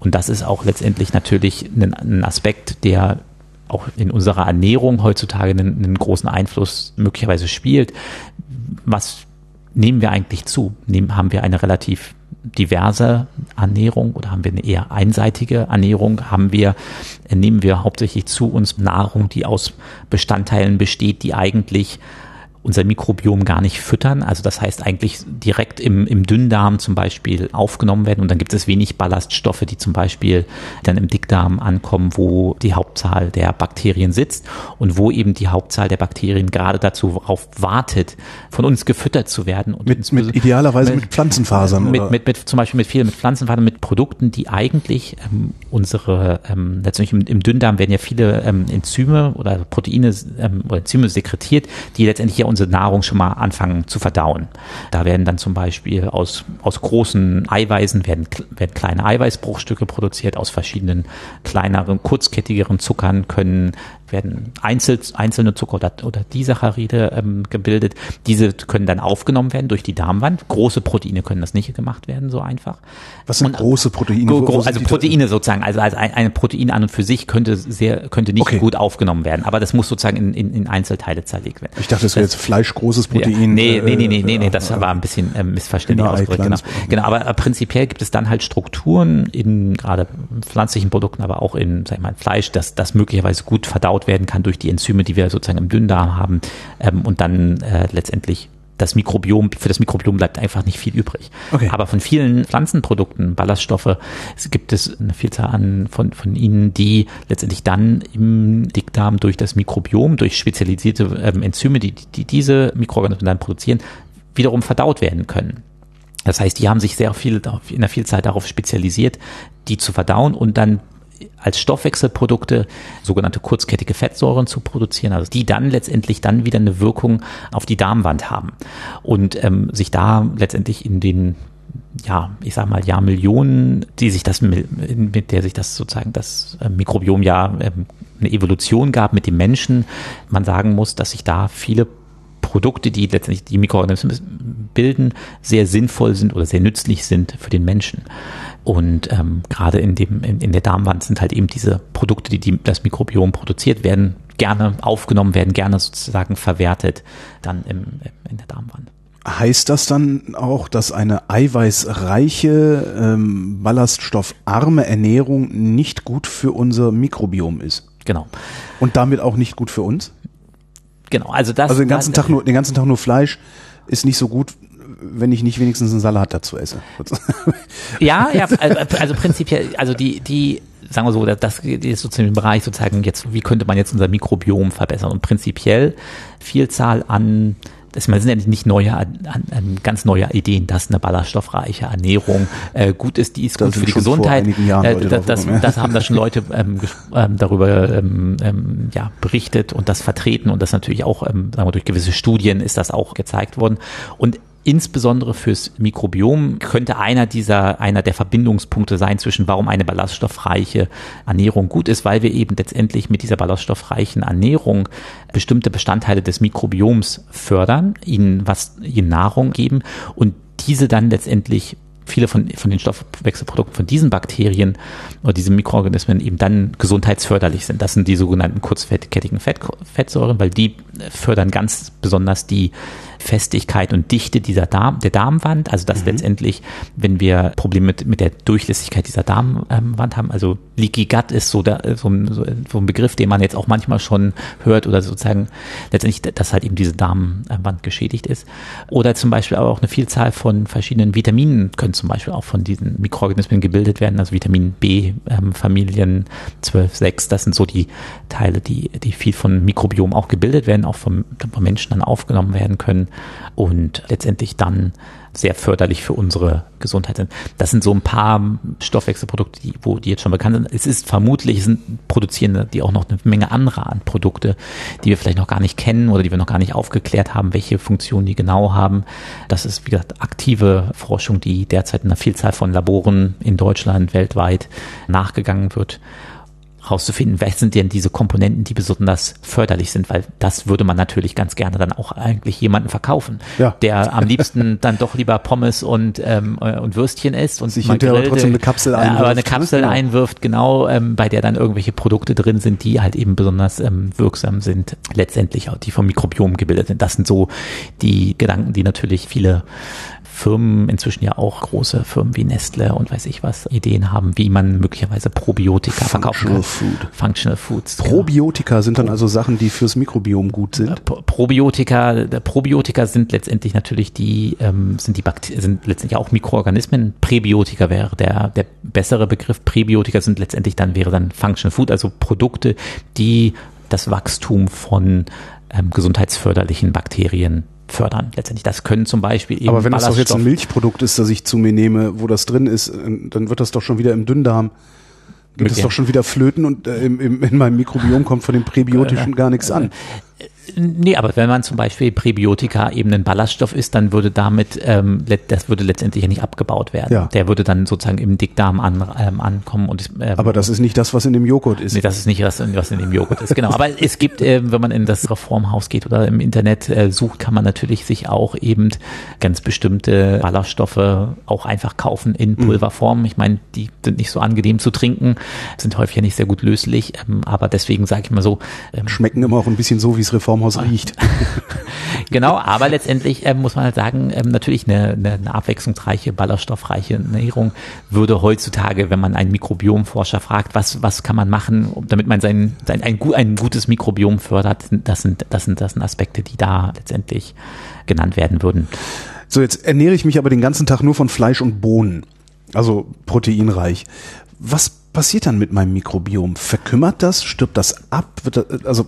Und das ist auch letztendlich natürlich ein, ein Aspekt, der auch in unserer Ernährung heutzutage einen, einen, großen Einfluss möglicherweise spielt. Was nehmen wir eigentlich zu? Nehmen, haben wir eine relativ diverse Ernährung oder haben wir eine eher einseitige Ernährung? Haben wir, nehmen wir hauptsächlich zu uns Nahrung, die aus Bestandteilen besteht, die eigentlich unser Mikrobiom gar nicht füttern. Also das heißt eigentlich direkt im, im Dünndarm zum Beispiel aufgenommen werden und dann gibt es wenig Ballaststoffe, die zum Beispiel dann im Dickdarm ankommen, wo die Hauptzahl der Bakterien sitzt und wo eben die Hauptzahl der Bakterien gerade dazu darauf wartet, von uns gefüttert zu werden. Und mit, mit idealerweise mit, mit Pflanzenfasern. Mit, mit, mit, zum Beispiel mit vielen mit Pflanzenfasern, mit Produkten, die eigentlich ähm, unsere, ähm, letztendlich im, im Dünndarm werden ja viele ähm, Enzyme oder Proteine ähm, oder Enzyme sekretiert, die letztendlich ja unsere Nahrung schon mal anfangen zu verdauen. Da werden dann zum Beispiel aus, aus großen Eiweißen werden, werden kleine Eiweißbruchstücke produziert, aus verschiedenen kleineren, kurzkettigeren Zuckern können werden einzel, einzelne Zucker oder, oder Disaccharide ähm, gebildet. Diese können dann aufgenommen werden durch die Darmwand. Große Proteine können das nicht gemacht werden, so einfach. Was sind und, große Proteine? Gro, also Proteine sozusagen, also als ein, ein, Protein an und für sich könnte sehr, könnte nicht okay. gut aufgenommen werden, aber das muss sozusagen in, in, in Einzelteile zerlegt werden. Ich dachte, das wäre jetzt fleischgroßes Protein. Ja, nee, nee, nee, nee, nee, nee, das äh, war ein bisschen äh, missverständlich ausgedrückt. Genau. genau, aber äh, prinzipiell gibt es dann halt Strukturen in gerade pflanzlichen Produkten, aber auch in, sag ich mal, Fleisch, dass das möglicherweise gut verdaut werden kann durch die Enzyme, die wir sozusagen im Dünndarm haben ähm, und dann äh, letztendlich das Mikrobiom, für das Mikrobiom bleibt einfach nicht viel übrig. Okay. Aber von vielen Pflanzenprodukten, Ballaststoffe, es gibt es eine Vielzahl an von, von ihnen, die letztendlich dann im Dickdarm durch das Mikrobiom, durch spezialisierte ähm, Enzyme, die, die diese Mikroorganismen dann produzieren, wiederum verdaut werden können. Das heißt, die haben sich sehr viel in der Vielzahl darauf spezialisiert, die zu verdauen und dann als Stoffwechselprodukte sogenannte kurzkettige Fettsäuren zu produzieren, also die dann letztendlich dann wieder eine Wirkung auf die Darmwand haben und ähm, sich da letztendlich in den ja, ich sag mal, Jahrmillionen, die sich das, mit der sich das sozusagen das äh, Mikrobiom ja ähm, eine Evolution gab mit dem Menschen. Man sagen muss, dass sich da viele Produkte, die letztendlich die Mikroorganismen bilden, sehr sinnvoll sind oder sehr nützlich sind für den Menschen. Und ähm, gerade in, dem, in, in der Darmwand sind halt eben diese Produkte, die, die das Mikrobiom produziert, werden gerne aufgenommen, werden gerne sozusagen verwertet dann im, in der Darmwand. Heißt das dann auch, dass eine eiweißreiche, ähm, ballaststoffarme Ernährung nicht gut für unser Mikrobiom ist? Genau. Und damit auch nicht gut für uns? Genau, also das. Also den ganzen Tag nur, den ganzen Tag nur Fleisch ist nicht so gut wenn ich nicht wenigstens einen Salat dazu esse. ja, ja, also, also prinzipiell, also die, die, sagen wir so, das ist sozusagen im Bereich sozusagen jetzt, wie könnte man jetzt unser Mikrobiom verbessern? Und prinzipiell Vielzahl an das sind ja nicht neue, an, an, ganz neue Ideen, dass eine ballaststoffreiche Ernährung äh, gut ist, die ist das gut für die Gesundheit. Äh, das, das, das, haben da schon Leute ähm, ähm, darüber ähm, ähm, ja, berichtet und das vertreten und das natürlich auch, ähm, sagen wir, durch gewisse Studien ist das auch gezeigt worden. Und insbesondere fürs Mikrobiom könnte einer dieser, einer der Verbindungspunkte sein zwischen warum eine ballaststoffreiche Ernährung gut ist, weil wir eben letztendlich mit dieser ballaststoffreichen Ernährung bestimmte Bestandteile des Mikrobioms fördern, ihnen was, ihnen Nahrung geben und diese dann letztendlich viele von, von den Stoffwechselprodukten von diesen Bakterien oder diesen Mikroorganismen eben dann gesundheitsförderlich sind. Das sind die sogenannten kurzfettkettigen Fett, Fettsäuren, weil die fördern ganz besonders die Festigkeit und Dichte dieser Darm, der Darmwand. Also dass mhm. letztendlich, wenn wir Probleme mit, mit der Durchlässigkeit dieser Darmwand haben, also Leaky Gut ist so, der, so, ein, so ein Begriff, den man jetzt auch manchmal schon hört oder sozusagen letztendlich, dass halt eben diese Darmwand geschädigt ist. Oder zum Beispiel aber auch eine Vielzahl von verschiedenen Vitaminen können zum Beispiel auch von diesen Mikroorganismen gebildet werden, also Vitamin B, ähm, Familien 12, 6, das sind so die Teile, die, die viel von Mikrobiom auch gebildet werden, auch vom, vom Menschen dann aufgenommen werden können und letztendlich dann sehr förderlich für unsere Gesundheit sind. Das sind so ein paar Stoffwechselprodukte, die, wo die jetzt schon bekannt sind. Es ist vermutlich, es sind produzieren die auch noch eine Menge anderer an Produkte, die wir vielleicht noch gar nicht kennen oder die wir noch gar nicht aufgeklärt haben, welche Funktionen die genau haben. Das ist, wie gesagt, aktive Forschung, die derzeit in einer Vielzahl von Laboren in Deutschland, weltweit nachgegangen wird rauszufinden, was sind denn diese Komponenten, die besonders förderlich sind, weil das würde man natürlich ganz gerne dann auch eigentlich jemanden verkaufen, ja. der am liebsten dann doch lieber Pommes und ähm, äh, und Würstchen isst und sich hinterher trotzdem eine Kapsel einwirft. Aber eine Kapsel genau. einwirft, genau, ähm, bei der dann irgendwelche Produkte drin sind, die halt eben besonders ähm, wirksam sind, letztendlich auch die vom Mikrobiom gebildet sind. Das sind so die Gedanken, die natürlich viele Firmen, inzwischen ja auch große Firmen wie Nestle und weiß ich was, Ideen haben, wie man möglicherweise Probiotika verkaufen kann. Food. Functional Foods. Probiotika genau. sind dann also Sachen, die fürs Mikrobiom gut sind. Äh, Probiotika, Probiotika sind letztendlich natürlich die, ähm, sind die Bakterien, sind letztendlich auch Mikroorganismen. Präbiotika wäre der, der bessere Begriff. Präbiotika sind letztendlich dann, wäre dann Functional Food, also Produkte, die das Wachstum von ähm, gesundheitsförderlichen Bakterien fördern. Letztendlich, das können zum Beispiel eben. Aber wenn das doch jetzt ein Milchprodukt ist, das ich zu mir nehme, wo das drin ist, dann wird das doch schon wieder im Dünndarm geht es doch schon wieder flöten und äh, im, im, in meinem Mikrobiom kommt von dem Präbiotischen gar nichts an. Nee, aber wenn man zum Beispiel Präbiotika eben ein Ballaststoff ist, dann würde damit, ähm, das würde letztendlich ja nicht abgebaut werden. Ja. Der würde dann sozusagen im Dickdarm an, ähm, ankommen. Und, ähm, aber das ist nicht das, was in dem Joghurt ist. Nee, das ist nicht das, was in dem Joghurt ist, genau. Aber es gibt, äh, wenn man in das Reformhaus geht oder im Internet äh, sucht, kann man natürlich sich auch eben ganz bestimmte Ballaststoffe auch einfach kaufen in mhm. Pulverform. Ich meine, die sind nicht so angenehm zu trinken, sind häufig ja nicht sehr gut löslich, ähm, aber deswegen sage ich mal so. Ähm, Schmecken immer auch ein bisschen so, wie es Reform Baumhaus riecht. genau, aber letztendlich äh, muss man halt sagen, ähm, natürlich eine, eine, eine, abwechslungsreiche, ballerstoffreiche Ernährung würde heutzutage, wenn man einen Mikrobiomforscher fragt, was, was kann man machen, damit man sein, sein ein, ein gutes Mikrobiom fördert, das sind, das sind, das sind Aspekte, die da letztendlich genannt werden würden. So, jetzt ernähre ich mich aber den ganzen Tag nur von Fleisch und Bohnen. Also proteinreich. Was passiert dann mit meinem Mikrobiom? Verkümmert das? Stirbt das ab? Das, also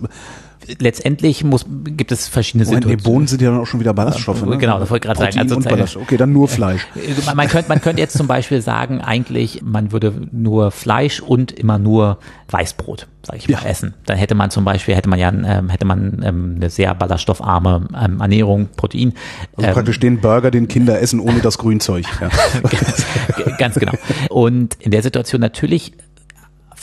letztendlich muss, gibt es verschiedene Moment, Situationen. Die Bohnen sind ja dann auch schon wieder Ballaststoffe. Ne? Genau, das wollte ich gerade sagen. Also, okay, dann nur Fleisch. Man, man, könnte, man könnte jetzt zum Beispiel sagen, eigentlich, man würde nur Fleisch und immer nur Weißbrot, sage ich mal, ja. essen. Dann hätte man zum Beispiel, hätte man ja ähm, hätte man ähm, eine sehr ballaststoffarme ähm, Ernährung, Protein. Also ähm, praktisch den Burger, den Kinder essen ohne das Grünzeug. Ja. ganz genau. Und in der Situation natürlich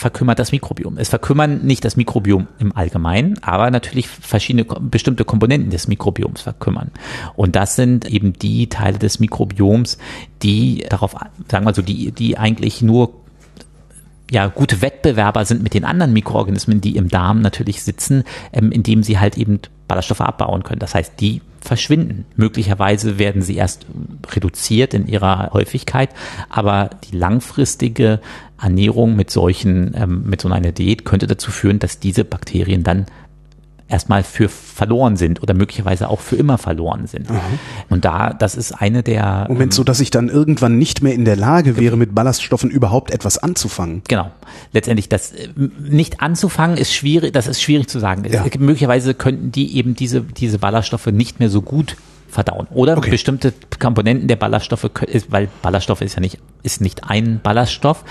verkümmert das Mikrobiom. Es verkümmern nicht das Mikrobiom im Allgemeinen, aber natürlich verschiedene bestimmte Komponenten des Mikrobioms verkümmern. Und das sind eben die Teile des Mikrobioms, die darauf, sagen wir so, die, die eigentlich nur ja, gute Wettbewerber sind mit den anderen Mikroorganismen, die im Darm natürlich sitzen, ähm, indem sie halt eben Ballaststoffe abbauen können. Das heißt, die verschwinden. Möglicherweise werden sie erst reduziert in ihrer Häufigkeit, aber die langfristige Ernährung mit solchen, ähm, mit so einer Diät könnte dazu führen, dass diese Bakterien dann erstmal für verloren sind oder möglicherweise auch für immer verloren sind. Mhm. Und da, das ist eine der. Moment, ähm, so dass ich dann irgendwann nicht mehr in der Lage wäre, mit Ballaststoffen überhaupt etwas anzufangen. Genau. Letztendlich das äh, nicht anzufangen ist schwierig, das ist schwierig zu sagen. Ja. Möglicherweise könnten die eben diese, diese Ballaststoffe nicht mehr so gut verdauen. Oder okay. bestimmte Komponenten der Ballaststoffe, weil Ballaststoffe ist ja nicht, ist nicht ein Ballaststoff.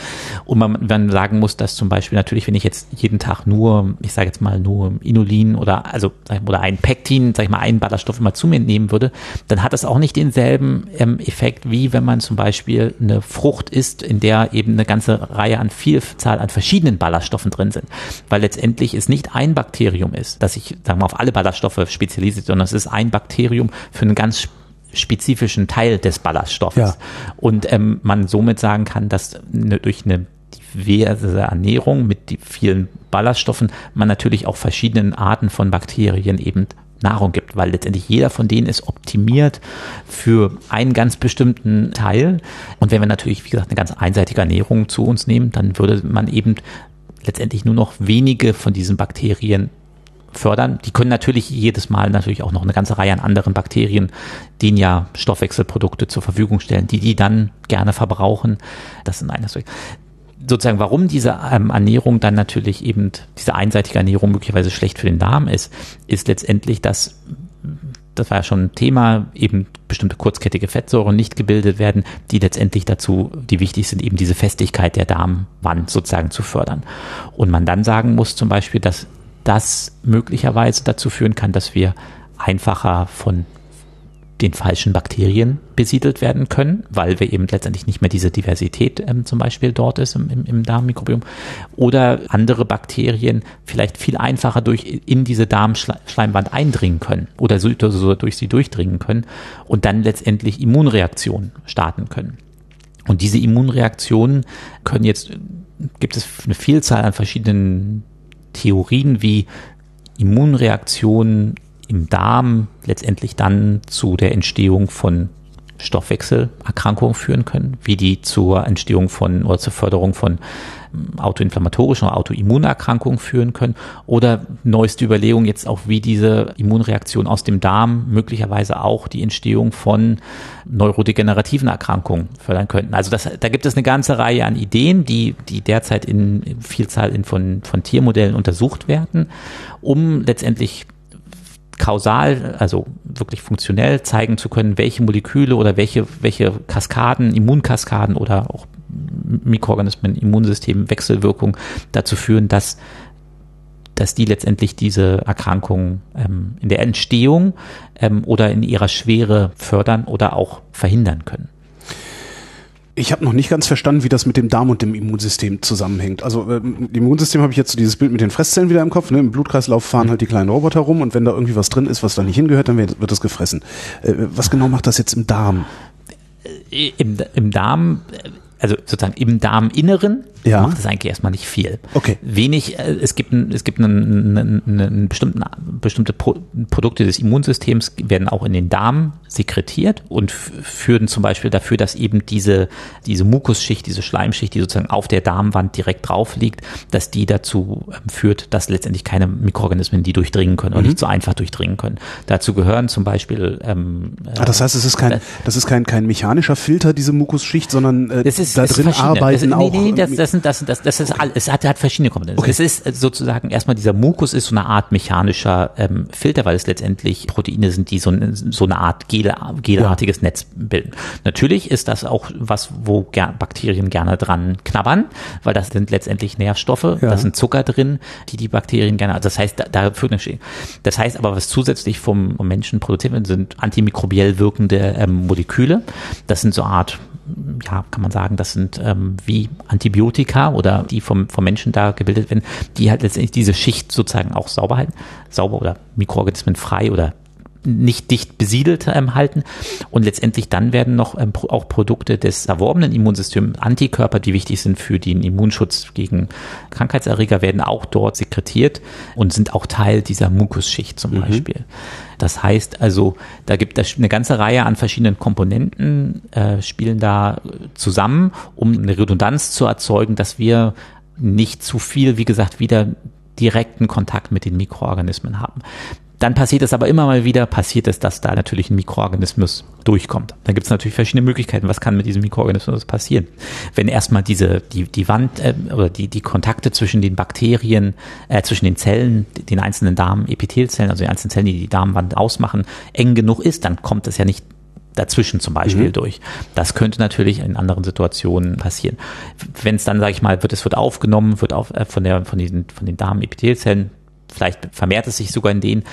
Und man, man sagen muss, dass zum Beispiel natürlich, wenn ich jetzt jeden Tag nur, ich sage jetzt mal nur Inulin oder, also, oder ein Pektin, sag ich mal, einen Ballaststoff immer zu mir nehmen würde, dann hat das auch nicht denselben ähm, Effekt, wie wenn man zum Beispiel eine Frucht isst, in der eben eine ganze Reihe an Vielzahl an verschiedenen Ballaststoffen drin sind. Weil letztendlich es nicht ein Bakterium ist, das sich, sagen wir mal, auf alle Ballaststoffe spezialisiert, sondern es ist ein Bakterium für einen ganz spezifischen Teil des Ballaststoffes. Ja. Und ähm, man somit sagen kann, dass ne, durch eine diverse Ernährung mit vielen Ballaststoffen man natürlich auch verschiedenen Arten von Bakterien eben Nahrung gibt, weil letztendlich jeder von denen ist optimiert für einen ganz bestimmten Teil. Und wenn wir natürlich, wie gesagt, eine ganz einseitige Ernährung zu uns nehmen, dann würde man eben letztendlich nur noch wenige von diesen Bakterien fördern. Die können natürlich jedes Mal natürlich auch noch eine ganze Reihe an anderen Bakterien, denen ja Stoffwechselprodukte zur Verfügung stellen, die die dann gerne verbrauchen. Das sind ein Aspekt. Sozusagen, warum diese ähm, Ernährung dann natürlich eben, diese einseitige Ernährung möglicherweise schlecht für den Darm ist, ist letztendlich, dass das war ja schon ein Thema, eben bestimmte kurzkettige Fettsäuren nicht gebildet werden, die letztendlich dazu, die wichtig sind, eben diese Festigkeit der Darmwand sozusagen zu fördern. Und man dann sagen muss zum Beispiel, dass das möglicherweise dazu führen kann, dass wir einfacher von den falschen Bakterien besiedelt werden können, weil wir eben letztendlich nicht mehr diese Diversität ähm, zum Beispiel dort ist im, im, im Darmmikrobiom. Oder andere Bakterien vielleicht viel einfacher durch in diese Darmschleimwand eindringen können oder so, so durch sie durchdringen können und dann letztendlich Immunreaktionen starten können. Und diese Immunreaktionen können jetzt, gibt es eine Vielzahl an verschiedenen Theorien, wie Immunreaktionen im Darm letztendlich dann zu der Entstehung von Stoffwechselerkrankungen führen können, wie die zur Entstehung von oder zur Förderung von ähm, autoinflammatorischen oder Autoimmunerkrankungen führen können oder neueste Überlegung jetzt auch, wie diese Immunreaktion aus dem Darm möglicherweise auch die Entstehung von neurodegenerativen Erkrankungen fördern könnten. Also das, da gibt es eine ganze Reihe an Ideen, die, die derzeit in Vielzahl in von, von Tiermodellen untersucht werden, um letztendlich kausal, also wirklich funktionell zeigen zu können, welche Moleküle oder welche, welche Kaskaden, Immunkaskaden oder auch Mikroorganismen, Immunsystem, Wechselwirkung dazu führen, dass dass die letztendlich diese Erkrankung ähm, in der Entstehung ähm, oder in ihrer Schwere fördern oder auch verhindern können. Ich habe noch nicht ganz verstanden, wie das mit dem Darm und dem Immunsystem zusammenhängt. Also äh, im Immunsystem habe ich jetzt so dieses Bild mit den Fresszellen wieder im Kopf. Ne? Im Blutkreislauf fahren halt die kleinen Roboter rum und wenn da irgendwie was drin ist, was da nicht hingehört, dann wird, wird das gefressen. Äh, was genau macht das jetzt im Darm? Äh, Im, Im Darm also sozusagen im Darminneren ja. macht es eigentlich erstmal nicht viel. Okay. Wenig, äh, es gibt, ein, es gibt einen, einen, einen bestimmten, bestimmte Pro Produkte des Immunsystems werden auch in den Darm sekretiert und führen zum Beispiel dafür, dass eben diese, diese Mukusschicht, diese Schleimschicht, die sozusagen auf der Darmwand direkt drauf liegt, dass die dazu ähm, führt, dass letztendlich keine Mikroorganismen die durchdringen können mhm. und nicht so einfach durchdringen können. Dazu gehören zum Beispiel. Ähm, ah, das heißt, es ist kein, das ist kein, kein mechanischer Filter, diese Mukusschicht, sondern äh, ist, da drin arbeiten das, nee, nee, auch. Das, das, sind, das, sind, das, das ist alles, es hat, hat verschiedene Komponenten. Okay. Es ist sozusagen erstmal dieser Mukus ist so eine Art mechanischer ähm, Filter, weil es letztendlich Proteine sind, die so, so eine Art Gel, gelartiges ja. Netz bilden. Natürlich ist das auch was, wo ger Bakterien gerne dran knabbern, weil das sind letztendlich Nährstoffe, ja. da sind Zucker drin, die die Bakterien gerne, also das heißt, da, da führt eine Das heißt aber, was zusätzlich vom, vom Menschen produziert wird, sind antimikrobiell wirkende ähm, Moleküle. Das sind so Art ja, kann man sagen, das sind ähm, wie Antibiotika oder die vom, vom Menschen da gebildet werden, die halt letztendlich diese Schicht sozusagen auch sauber halten, sauber oder Mikroorganismen frei oder nicht dicht besiedelt ähm, halten. Und letztendlich dann werden noch ähm, auch Produkte des erworbenen Immunsystems, Antikörper, die wichtig sind für den Immunschutz gegen Krankheitserreger, werden auch dort sekretiert und sind auch Teil dieser Mukusschicht zum mhm. Beispiel. Das heißt also, da gibt es eine ganze Reihe an verschiedenen Komponenten, äh, spielen da zusammen, um eine Redundanz zu erzeugen, dass wir nicht zu viel, wie gesagt, wieder direkten Kontakt mit den Mikroorganismen haben. Dann passiert es aber immer mal wieder, passiert es, dass da natürlich ein Mikroorganismus durchkommt. Da gibt es natürlich verschiedene Möglichkeiten, was kann mit diesem Mikroorganismus passieren. Wenn erstmal diese, die, die Wand äh, oder die, die Kontakte zwischen den Bakterien, äh, zwischen den Zellen, den einzelnen Darmepithelzellen, also den einzelnen Zellen, die die Darmwand ausmachen, eng genug ist, dann kommt es ja nicht dazwischen zum Beispiel mhm. durch. Das könnte natürlich in anderen Situationen passieren. Wenn es dann, sage ich mal, wird es wird aufgenommen, wird auf, äh, von der von diesen von den Darmepithelzellen vielleicht vermehrt es sich sogar in denen,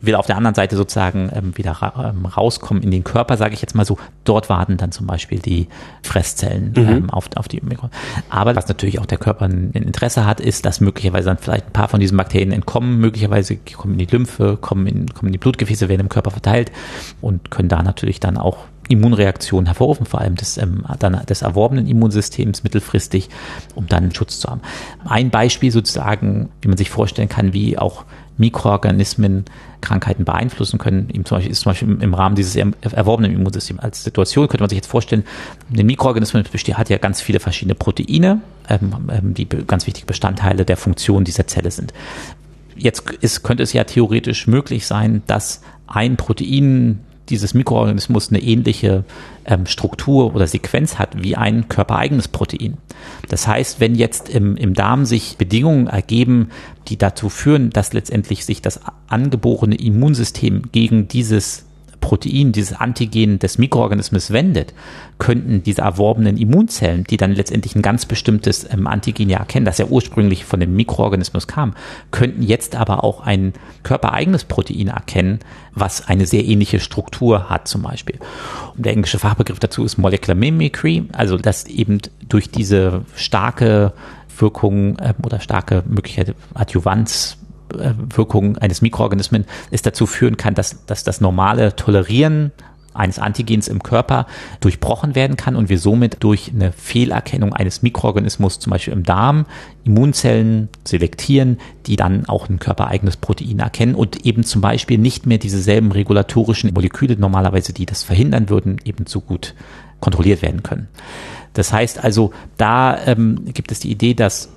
will auf der anderen Seite sozusagen ähm, wieder ra ähm, rauskommen in den Körper, sage ich jetzt mal so. Dort warten dann zum Beispiel die Fresszellen mhm. ähm, auf, auf die Mikro. Aber was natürlich auch der Körper ein Interesse hat, ist, dass möglicherweise dann vielleicht ein paar von diesen Bakterien entkommen, möglicherweise kommen in die Lymphe, kommen in, kommen in die Blutgefäße, werden im Körper verteilt und können da natürlich dann auch Immunreaktionen hervorrufen, vor allem des, ähm, dann des erworbenen Immunsystems mittelfristig, um dann Schutz zu haben. Ein Beispiel sozusagen, wie man sich vorstellen kann, wie auch Mikroorganismen Krankheiten beeinflussen können. Eben zum Beispiel ist zum Beispiel im Rahmen dieses erworbenen Immunsystems als Situation könnte man sich jetzt vorstellen, ein Mikroorganismus besteht, hat ja ganz viele verschiedene Proteine, ähm, ähm, die ganz wichtige Bestandteile der Funktion dieser Zelle sind. Jetzt ist, könnte es ja theoretisch möglich sein, dass ein Protein dieses Mikroorganismus eine ähnliche ähm, Struktur oder Sequenz hat wie ein körpereigenes Protein. Das heißt, wenn jetzt im, im Darm sich Bedingungen ergeben, die dazu führen, dass letztendlich sich das angeborene Immunsystem gegen dieses Protein, dieses Antigen des Mikroorganismus wendet, könnten diese erworbenen Immunzellen, die dann letztendlich ein ganz bestimmtes ähm, Antigen ja erkennen, das ja ursprünglich von dem Mikroorganismus kam, könnten jetzt aber auch ein körpereigenes Protein erkennen, was eine sehr ähnliche Struktur hat zum Beispiel. Und der englische Fachbegriff dazu ist Molecular Mimicry, also dass eben durch diese starke Wirkung äh, oder starke Möglichkeit Adjuvanz Wirkung eines Mikroorganismen es dazu führen kann, dass, dass das normale Tolerieren eines Antigens im Körper durchbrochen werden kann und wir somit durch eine Fehlerkennung eines Mikroorganismus, zum Beispiel im Darm, Immunzellen selektieren, die dann auch ein körpereigenes Protein erkennen und eben zum Beispiel nicht mehr diese selben regulatorischen Moleküle normalerweise, die das verhindern würden, eben so gut kontrolliert werden können. Das heißt also, da ähm, gibt es die Idee, dass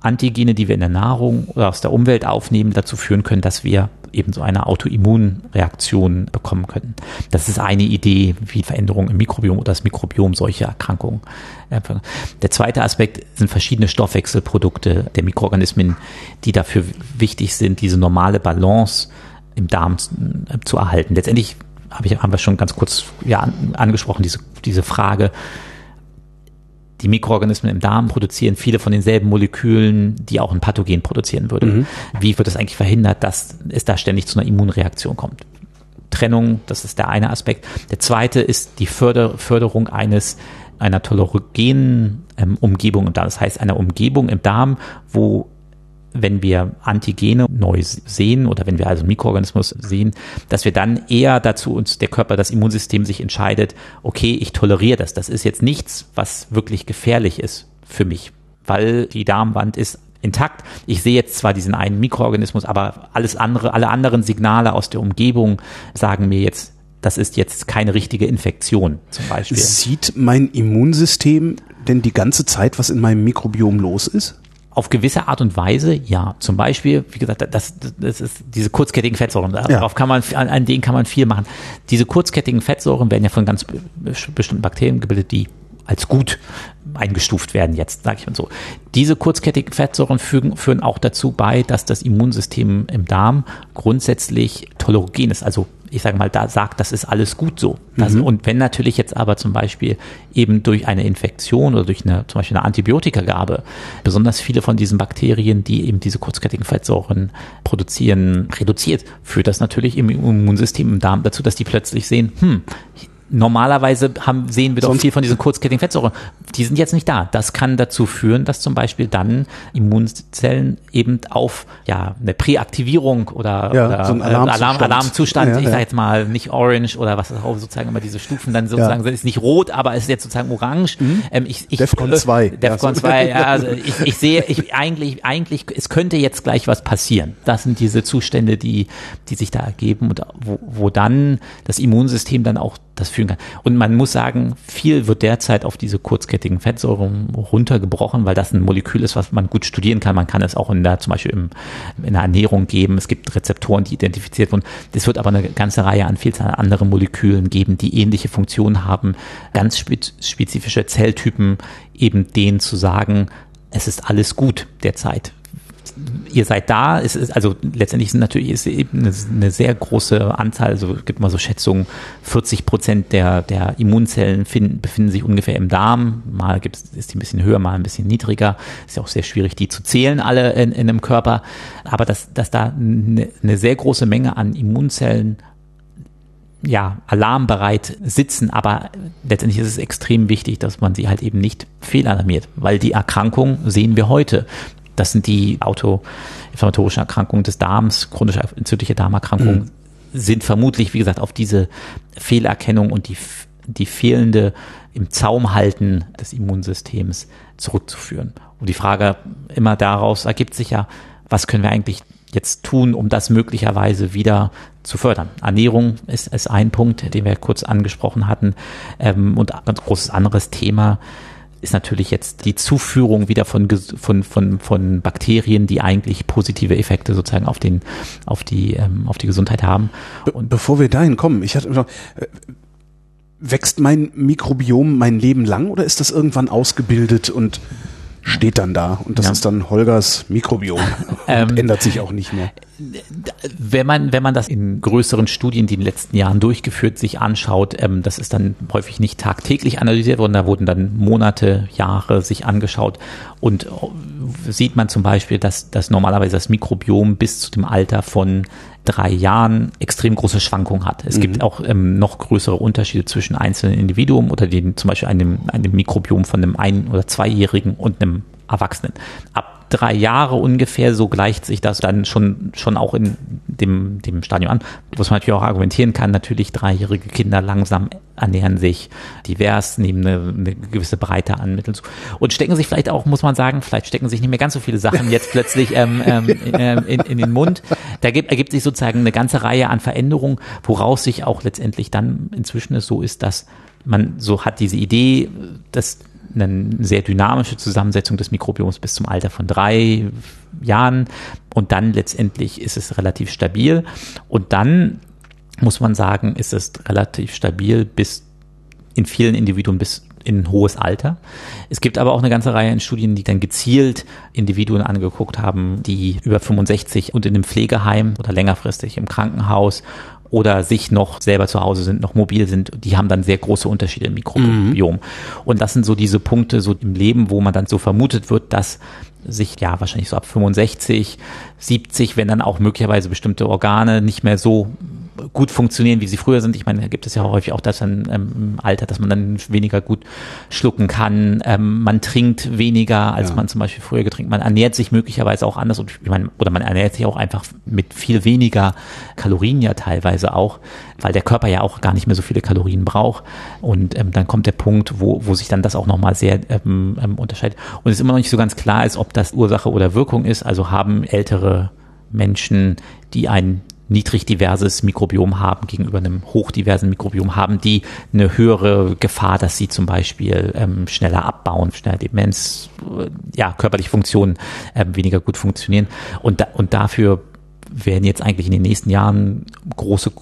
Antigene, die wir in der Nahrung oder aus der Umwelt aufnehmen, dazu führen können, dass wir eben so eine Autoimmunreaktion bekommen können. Das ist eine Idee, wie Veränderungen im Mikrobiom oder das Mikrobiom solche Erkrankungen. Der zweite Aspekt sind verschiedene Stoffwechselprodukte der Mikroorganismen, die dafür wichtig sind, diese normale Balance im Darm zu erhalten. Letztendlich habe ich, haben wir schon ganz kurz ja, angesprochen, diese, diese Frage, die Mikroorganismen im Darm produzieren viele von denselben Molekülen, die auch ein Pathogen produzieren würde. Mhm. Wie wird es eigentlich verhindert, dass es da ständig zu einer Immunreaktion kommt? Trennung, das ist der eine Aspekt. Der zweite ist die Förder Förderung eines einer tolerogenen ähm, Umgebung Das heißt, einer Umgebung im Darm, wo wenn wir Antigene neu sehen oder wenn wir also Mikroorganismus sehen, dass wir dann eher dazu uns der Körper, das Immunsystem sich entscheidet, okay, ich toleriere das. Das ist jetzt nichts, was wirklich gefährlich ist für mich, weil die Darmwand ist intakt. Ich sehe jetzt zwar diesen einen Mikroorganismus, aber alles andere, alle anderen Signale aus der Umgebung sagen mir jetzt, das ist jetzt keine richtige Infektion zum Beispiel. Sieht mein Immunsystem denn die ganze Zeit, was in meinem Mikrobiom los ist? Auf gewisse Art und Weise, ja. Zum Beispiel, wie gesagt, das, das ist diese kurzkettigen Fettsäuren. Darauf ja. kann man, an, denen kann man viel machen. Diese kurzkettigen Fettsäuren werden ja von ganz bestimmten Bakterien gebildet, die als gut eingestuft werden jetzt, sage ich mal so. Diese kurzkettigen Fettsäuren fügen, führen auch dazu bei, dass das Immunsystem im Darm grundsätzlich tolerogen ist, also ich sage mal, da sagt, das ist alles gut so. Das, mhm. Und wenn natürlich jetzt aber zum Beispiel eben durch eine Infektion oder durch eine, zum Beispiel eine Antibiotikagabe besonders viele von diesen Bakterien, die eben diese kurzkettigen Fettsäuren produzieren, reduziert, führt das natürlich im Immunsystem im Darm dazu, dass die plötzlich sehen, hm, normalerweise haben, sehen wir doch Sonst viel von diesen kurzkettigen Fettsäuren. Die sind jetzt nicht da. Das kann dazu führen, dass zum Beispiel dann Immunzellen eben auf ja, eine Präaktivierung oder, ja, oder so ein Alarmzustand, Alarm, Alarmzustand ja, ich sage jetzt mal nicht orange oder was auch sozusagen immer diese Stufen dann sozusagen ja. ist nicht rot, aber es ist jetzt sozusagen orange. Mhm. Ähm, ich, ich, Defcon 2. Defcon 2, ja, also ich, ich sehe, ich eigentlich, eigentlich, es könnte jetzt gleich was passieren. Das sind diese Zustände, die, die sich da ergeben und wo, wo dann das Immunsystem dann auch das führen kann. Und man muss sagen, viel wird derzeit auf diese kurzkettigen Fettsäuren runtergebrochen, weil das ein Molekül ist, was man gut studieren kann. Man kann es auch in der, zum Beispiel im, in der Ernährung geben. Es gibt Rezeptoren, die identifiziert wurden. Es wird aber eine ganze Reihe an Vielzahl anderen Molekülen geben, die ähnliche Funktionen haben, ganz spezifische Zelltypen, eben denen zu sagen, es ist alles gut derzeit ihr seid da, es ist, also letztendlich sind natürlich ist eben eine, eine, sehr große Anzahl, also es gibt mal so Schätzungen, 40 Prozent der, der Immunzellen finden, befinden sich ungefähr im Darm. Mal gibt es, ist die ein bisschen höher, mal ein bisschen niedriger. Ist ja auch sehr schwierig, die zu zählen, alle in, in einem Körper. Aber dass, dass da eine, eine sehr große Menge an Immunzellen ja, alarmbereit sitzen, aber letztendlich ist es extrem wichtig, dass man sie halt eben nicht fehlalarmiert, weil die Erkrankung sehen wir heute. Das sind die autoinflammatorischen Erkrankungen des Darms, chronische entzündliche Darmerkrankungen, mhm. sind vermutlich, wie gesagt, auf diese Fehlerkennung und die, die fehlende im Zaum halten des Immunsystems zurückzuführen. Und die Frage immer daraus ergibt sich ja, was können wir eigentlich jetzt tun, um das möglicherweise wieder zu fördern. Ernährung ist, ist ein Punkt, den wir kurz angesprochen hatten. Ähm, und ein ganz großes anderes Thema ist natürlich jetzt die Zuführung wieder von, von, von, von Bakterien, die eigentlich positive Effekte sozusagen auf, den, auf, die, ähm, auf die Gesundheit haben. Und bevor wir dahin kommen, ich hatte noch, äh, wächst mein Mikrobiom mein Leben lang oder ist das irgendwann ausgebildet und steht dann da und das ja. ist dann Holgers Mikrobiom ähm, ändert sich auch nicht mehr. Wenn man, wenn man das in größeren Studien, die in den letzten Jahren durchgeführt, sich anschaut, ähm, das ist dann häufig nicht tagtäglich analysiert worden, da wurden dann Monate, Jahre sich angeschaut und sieht man zum Beispiel, dass, dass normalerweise das Mikrobiom bis zu dem Alter von drei Jahren extrem große Schwankungen hat. Es mhm. gibt auch ähm, noch größere Unterschiede zwischen einzelnen Individuen oder den, zum Beispiel einem, einem Mikrobiom von einem ein- oder zweijährigen und einem Erwachsenen. Ab drei Jahre ungefähr, so gleicht sich das dann schon, schon auch in dem, dem Stadium an. Was man natürlich auch argumentieren kann, natürlich dreijährige Kinder langsam ernähren sich divers, nehmen eine, eine gewisse Breite an Mitteln zu und stecken sich vielleicht auch, muss man sagen, vielleicht stecken sich nicht mehr ganz so viele Sachen jetzt plötzlich ähm, ähm, in, in den Mund. Da gibt, ergibt sich sozusagen eine ganze Reihe an Veränderungen, woraus sich auch letztendlich dann inzwischen es so ist, dass man so hat diese Idee, dass eine sehr dynamische Zusammensetzung des Mikrobioms bis zum Alter von drei Jahren und dann letztendlich ist es relativ stabil und dann muss man sagen, ist es relativ stabil bis in vielen Individuen bis in ein hohes Alter. Es gibt aber auch eine ganze Reihe an Studien, die dann gezielt Individuen angeguckt haben, die über 65 und in einem Pflegeheim oder längerfristig im Krankenhaus oder sich noch selber zu Hause sind, noch mobil sind, die haben dann sehr große Unterschiede im Mikrobiom. Mhm. Und das sind so diese Punkte so im Leben, wo man dann so vermutet wird, dass sich ja wahrscheinlich so ab 65, 70, wenn dann auch möglicherweise bestimmte Organe nicht mehr so gut funktionieren, wie sie früher sind. Ich meine, da gibt es ja häufig auch das dann ähm, im Alter, dass man dann weniger gut schlucken kann. Ähm, man trinkt weniger, als ja. man zum Beispiel früher getrinkt. Man ernährt sich möglicherweise auch anders und ich meine, oder man ernährt sich auch einfach mit viel weniger Kalorien ja teilweise auch, weil der Körper ja auch gar nicht mehr so viele Kalorien braucht. Und ähm, dann kommt der Punkt, wo, wo sich dann das auch nochmal sehr ähm, ähm, unterscheidet. Und es immer noch nicht so ganz klar ist, ob das Ursache oder Wirkung ist. Also haben ältere Menschen, die ein niedrig diverses Mikrobiom haben gegenüber einem hochdiversen Mikrobiom haben, die eine höhere Gefahr, dass sie zum Beispiel ähm, schneller abbauen, schneller Demenz, äh, ja, körperliche Funktionen äh, weniger gut funktionieren. Und, da, und dafür werden jetzt eigentlich in den nächsten Jahren große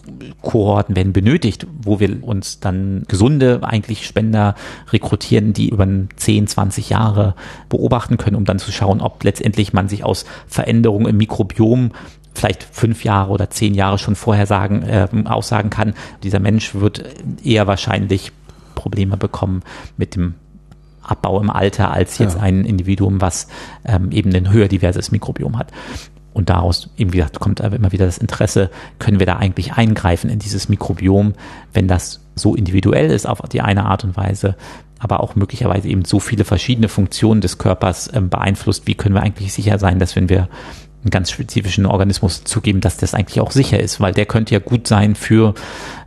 Kohorten werden benötigt, wo wir uns dann gesunde eigentlich Spender rekrutieren, die über 10, 20 Jahre beobachten können, um dann zu schauen, ob letztendlich man sich aus Veränderungen im Mikrobiom vielleicht fünf Jahre oder zehn Jahre schon vorher sagen, äh, aussagen kann, dieser Mensch wird eher wahrscheinlich Probleme bekommen mit dem Abbau im Alter als jetzt ja. ein Individuum, was ähm, eben ein höher diverses Mikrobiom hat. Und daraus, eben wie gesagt, kommt immer wieder das Interesse, können wir da eigentlich eingreifen in dieses Mikrobiom, wenn das so individuell ist auf die eine Art und Weise, aber auch möglicherweise eben so viele verschiedene Funktionen des Körpers ähm, beeinflusst, wie können wir eigentlich sicher sein, dass wenn wir einen ganz spezifischen Organismus zugeben, dass das eigentlich auch sicher ist, weil der könnte ja gut sein für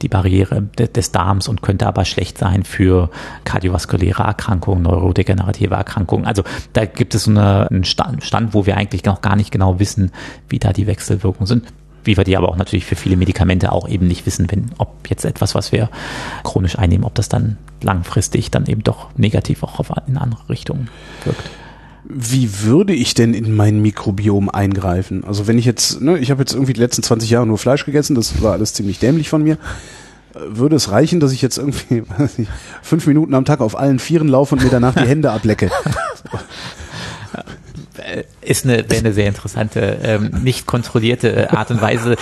die Barriere de des Darms und könnte aber schlecht sein für kardiovaskuläre Erkrankungen, neurodegenerative Erkrankungen. Also da gibt es so eine, einen Stand, wo wir eigentlich noch gar nicht genau wissen, wie da die Wechselwirkungen sind wie wir die aber auch natürlich für viele Medikamente auch eben nicht wissen, wenn, ob jetzt etwas, was wir chronisch einnehmen, ob das dann langfristig dann eben doch negativ auch in andere Richtungen wirkt wie würde ich denn in mein Mikrobiom eingreifen? Also wenn ich jetzt, ne, ich habe jetzt irgendwie die letzten 20 Jahre nur Fleisch gegessen, das war alles ziemlich dämlich von mir. Würde es reichen, dass ich jetzt irgendwie weiß nicht, fünf Minuten am Tag auf allen Vieren laufe und mir danach die Hände ablecke? äh, ist eine, wäre eine sehr interessante, ähm, nicht kontrollierte Art und Weise,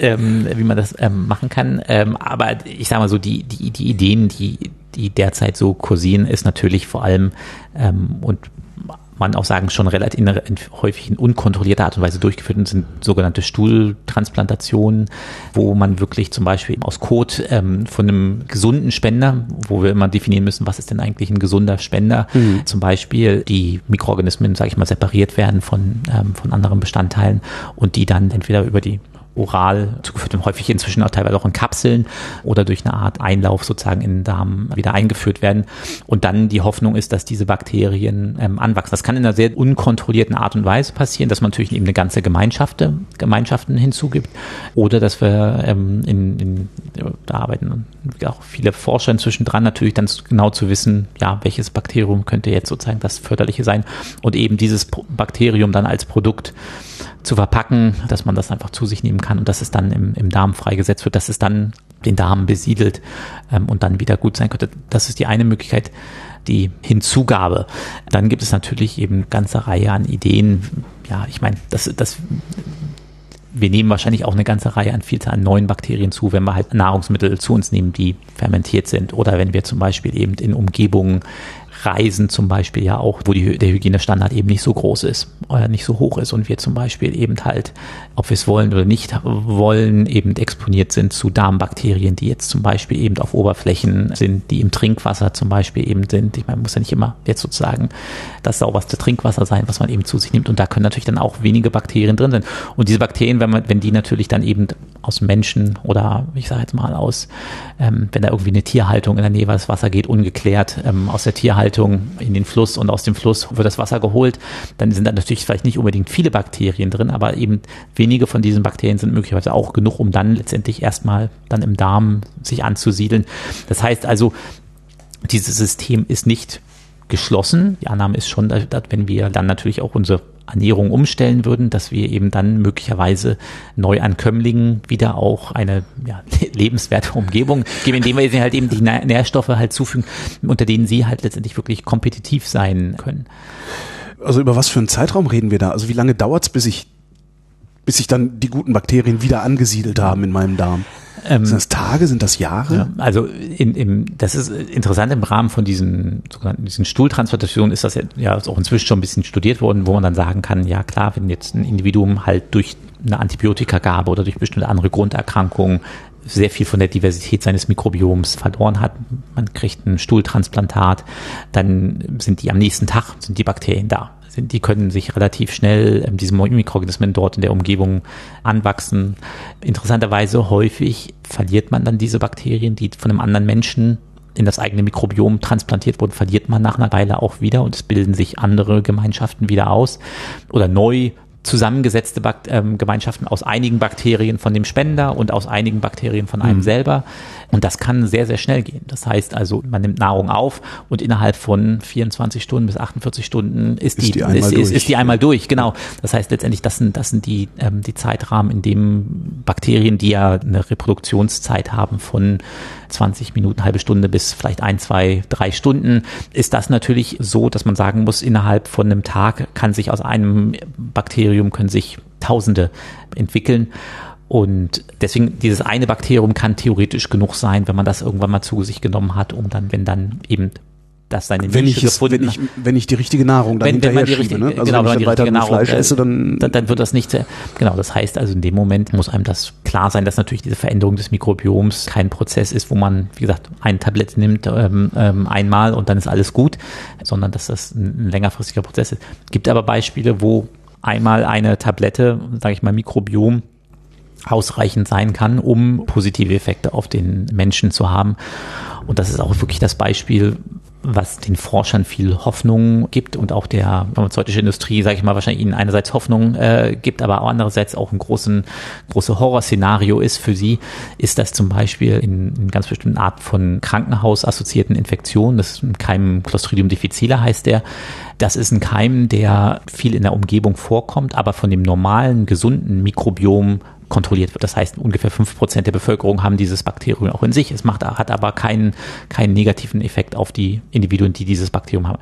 ähm, wie man das ähm, machen kann. Ähm, aber ich sage mal so, die, die, die Ideen, die, die derzeit so kursieren, ist natürlich vor allem ähm, und man auch sagen, schon relativ in, in, häufig in unkontrollierter Art und Weise durchgeführt und sind sogenannte Stuhltransplantationen, wo man wirklich zum Beispiel aus Kot ähm, von einem gesunden Spender, wo wir immer definieren müssen, was ist denn eigentlich ein gesunder Spender, mhm. zum Beispiel die Mikroorganismen, sage ich mal, separiert werden von, ähm, von anderen Bestandteilen und die dann entweder über die oral zugeführt und häufig inzwischen auch teilweise auch in Kapseln oder durch eine Art Einlauf sozusagen in den Darm wieder eingeführt werden. Und dann die Hoffnung ist, dass diese Bakterien ähm, anwachsen. Das kann in einer sehr unkontrollierten Art und Weise passieren, dass man natürlich eben eine ganze Gemeinschaft, Gemeinschaften hinzugibt oder dass wir ähm, in, in, da arbeiten auch viele Forscher inzwischen dran, natürlich dann genau zu wissen, ja, welches Bakterium könnte jetzt sozusagen das förderliche sein und eben dieses Bakterium dann als Produkt zu verpacken, dass man das einfach zu sich nehmen kann und dass es dann im, im Darm freigesetzt wird, dass es dann den Darm besiedelt ähm, und dann wieder gut sein könnte. Das ist die eine Möglichkeit, die Hinzugabe. Dann gibt es natürlich eben eine ganze Reihe an Ideen. Ja, ich meine, das, das wir nehmen wahrscheinlich auch eine ganze Reihe an Vielzahl an neuen Bakterien zu, wenn wir halt Nahrungsmittel zu uns nehmen, die fermentiert sind oder wenn wir zum Beispiel eben in Umgebungen Reisen zum Beispiel ja auch, wo die, der Hygienestandard eben nicht so groß ist oder nicht so hoch ist und wir zum Beispiel eben halt, ob wir es wollen oder nicht wollen, eben exponiert sind zu Darmbakterien, die jetzt zum Beispiel eben auf Oberflächen sind, die im Trinkwasser zum Beispiel eben sind. Ich meine, muss ja nicht immer jetzt sozusagen das sauberste Trinkwasser sein, was man eben zu sich nimmt und da können natürlich dann auch wenige Bakterien drin sein. Und diese Bakterien, wenn man, wenn die natürlich dann eben aus Menschen oder ich sage jetzt mal aus, ähm, wenn da irgendwie eine Tierhaltung in der Nähe des Wasser geht, ungeklärt ähm, aus der Tierhaltung in den Fluss und aus dem Fluss wird das Wasser geholt, dann sind da natürlich vielleicht nicht unbedingt viele Bakterien drin, aber eben wenige von diesen Bakterien sind möglicherweise auch genug, um dann letztendlich erstmal dann im Darm sich anzusiedeln. Das heißt also, dieses System ist nicht geschlossen. Die Annahme ist schon, dass, wenn wir dann natürlich auch unsere Ernährung umstellen würden, dass wir eben dann möglicherweise Neuankömmlingen wieder auch eine ja, lebenswerte Umgebung geben, indem wir ihnen halt eben die Nährstoffe halt zufügen, unter denen sie halt letztendlich wirklich kompetitiv sein können. Also über was für einen Zeitraum reden wir da? Also wie lange dauert es, bis ich bis sich dann die guten Bakterien wieder angesiedelt haben in meinem Darm? Ähm, sind das Tage, sind das Jahre? Ja, also in, im, das ist interessant im Rahmen von diesen sogenannten diesen Stuhltransplantationen ist das ja, ja auch inzwischen schon ein bisschen studiert worden, wo man dann sagen kann, ja klar, wenn jetzt ein Individuum halt durch eine Antibiotikagabe oder durch bestimmte andere Grunderkrankungen sehr viel von der Diversität seines Mikrobioms verloren hat. Man kriegt ein Stuhltransplantat, dann sind die am nächsten Tag, sind die Bakterien da sind, die können sich relativ schnell ähm, diese Mikroorganismen dort in der Umgebung anwachsen. Interessanterweise häufig verliert man dann diese Bakterien, die von einem anderen Menschen in das eigene Mikrobiom transplantiert wurden, verliert man nach einer Weile auch wieder und es bilden sich andere Gemeinschaften wieder aus oder neu zusammengesetzte Bakt ähm, Gemeinschaften aus einigen Bakterien von dem Spender und aus einigen Bakterien von einem mhm. selber. Und das kann sehr, sehr schnell gehen. Das heißt also, man nimmt Nahrung auf und innerhalb von 24 Stunden bis 48 Stunden ist, ist die, die ist, ist, ist, die einmal durch. Genau. Das heißt letztendlich, das sind, das sind die, ähm, die Zeitrahmen, in dem Bakterien, die ja eine Reproduktionszeit haben von 20 Minuten, halbe Stunde bis vielleicht ein, zwei, drei Stunden, ist das natürlich so, dass man sagen muss, innerhalb von einem Tag kann sich aus einem Bakterium können sich Tausende entwickeln. Und deswegen, dieses eine Bakterium kann theoretisch genug sein, wenn man das irgendwann mal zu sich genommen hat, um dann, wenn dann eben das seine wenn Nische ich es, wenn ich, wenn ich die richtige Nahrung dann wenn, wenn man die richtige, ne? also genau, wenn, wenn ich dann weiter Nahrung, Fleisch esse, dann, dann, dann wird das nicht, genau, das heißt also in dem Moment muss einem das klar sein, dass natürlich diese Veränderung des Mikrobioms kein Prozess ist, wo man, wie gesagt, ein Tablett nimmt ähm, ähm, einmal und dann ist alles gut, sondern dass das ein längerfristiger Prozess ist. Gibt aber Beispiele, wo einmal eine Tablette, sage ich mal, Mikrobiom ausreichend sein kann, um positive Effekte auf den Menschen zu haben. Und das ist auch wirklich das Beispiel, was den Forschern viel Hoffnung gibt und auch der pharmazeutischen Industrie, sage ich mal, wahrscheinlich ihnen einerseits Hoffnung äh, gibt, aber andererseits auch ein großen, große Horrorszenario ist für sie, ist das zum Beispiel in, in ganz bestimmten Arten von Krankenhausassoziierten Infektionen, das ist ein Keim Clostridium difficile heißt der, das ist ein Keim, der viel in der Umgebung vorkommt, aber von dem normalen, gesunden Mikrobiom kontrolliert wird. Das heißt, ungefähr fünf Prozent der Bevölkerung haben dieses Bakterium auch in sich. Es macht, hat aber keinen, keinen negativen Effekt auf die Individuen, die dieses Bakterium haben.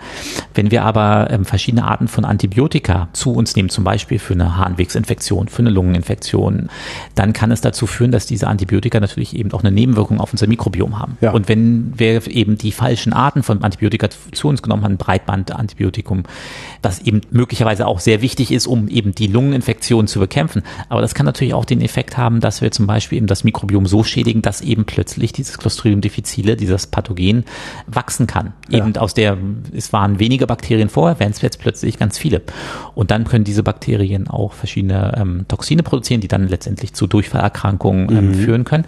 Wenn wir aber ähm, verschiedene Arten von Antibiotika zu uns nehmen, zum Beispiel für eine Harnwegsinfektion, für eine Lungeninfektion, dann kann es dazu führen, dass diese Antibiotika natürlich eben auch eine Nebenwirkung auf unser Mikrobiom haben. Ja. Und wenn wir eben die falschen Arten von Antibiotika zu uns genommen haben, Breitbandantibiotikum, was eben möglicherweise auch sehr wichtig ist, um eben die Lungeninfektion zu bekämpfen. Aber das kann natürlich auch den Effekt haben, dass wir zum Beispiel eben das Mikrobiom so schädigen, dass eben plötzlich dieses Clostridium difficile, dieses Pathogen, wachsen kann. Ja. Eben aus der, es waren weniger Bakterien vorher, werden es jetzt plötzlich ganz viele. Und dann können diese Bakterien auch verschiedene ähm, Toxine produzieren, die dann letztendlich zu Durchfallerkrankungen ähm, mhm. führen können.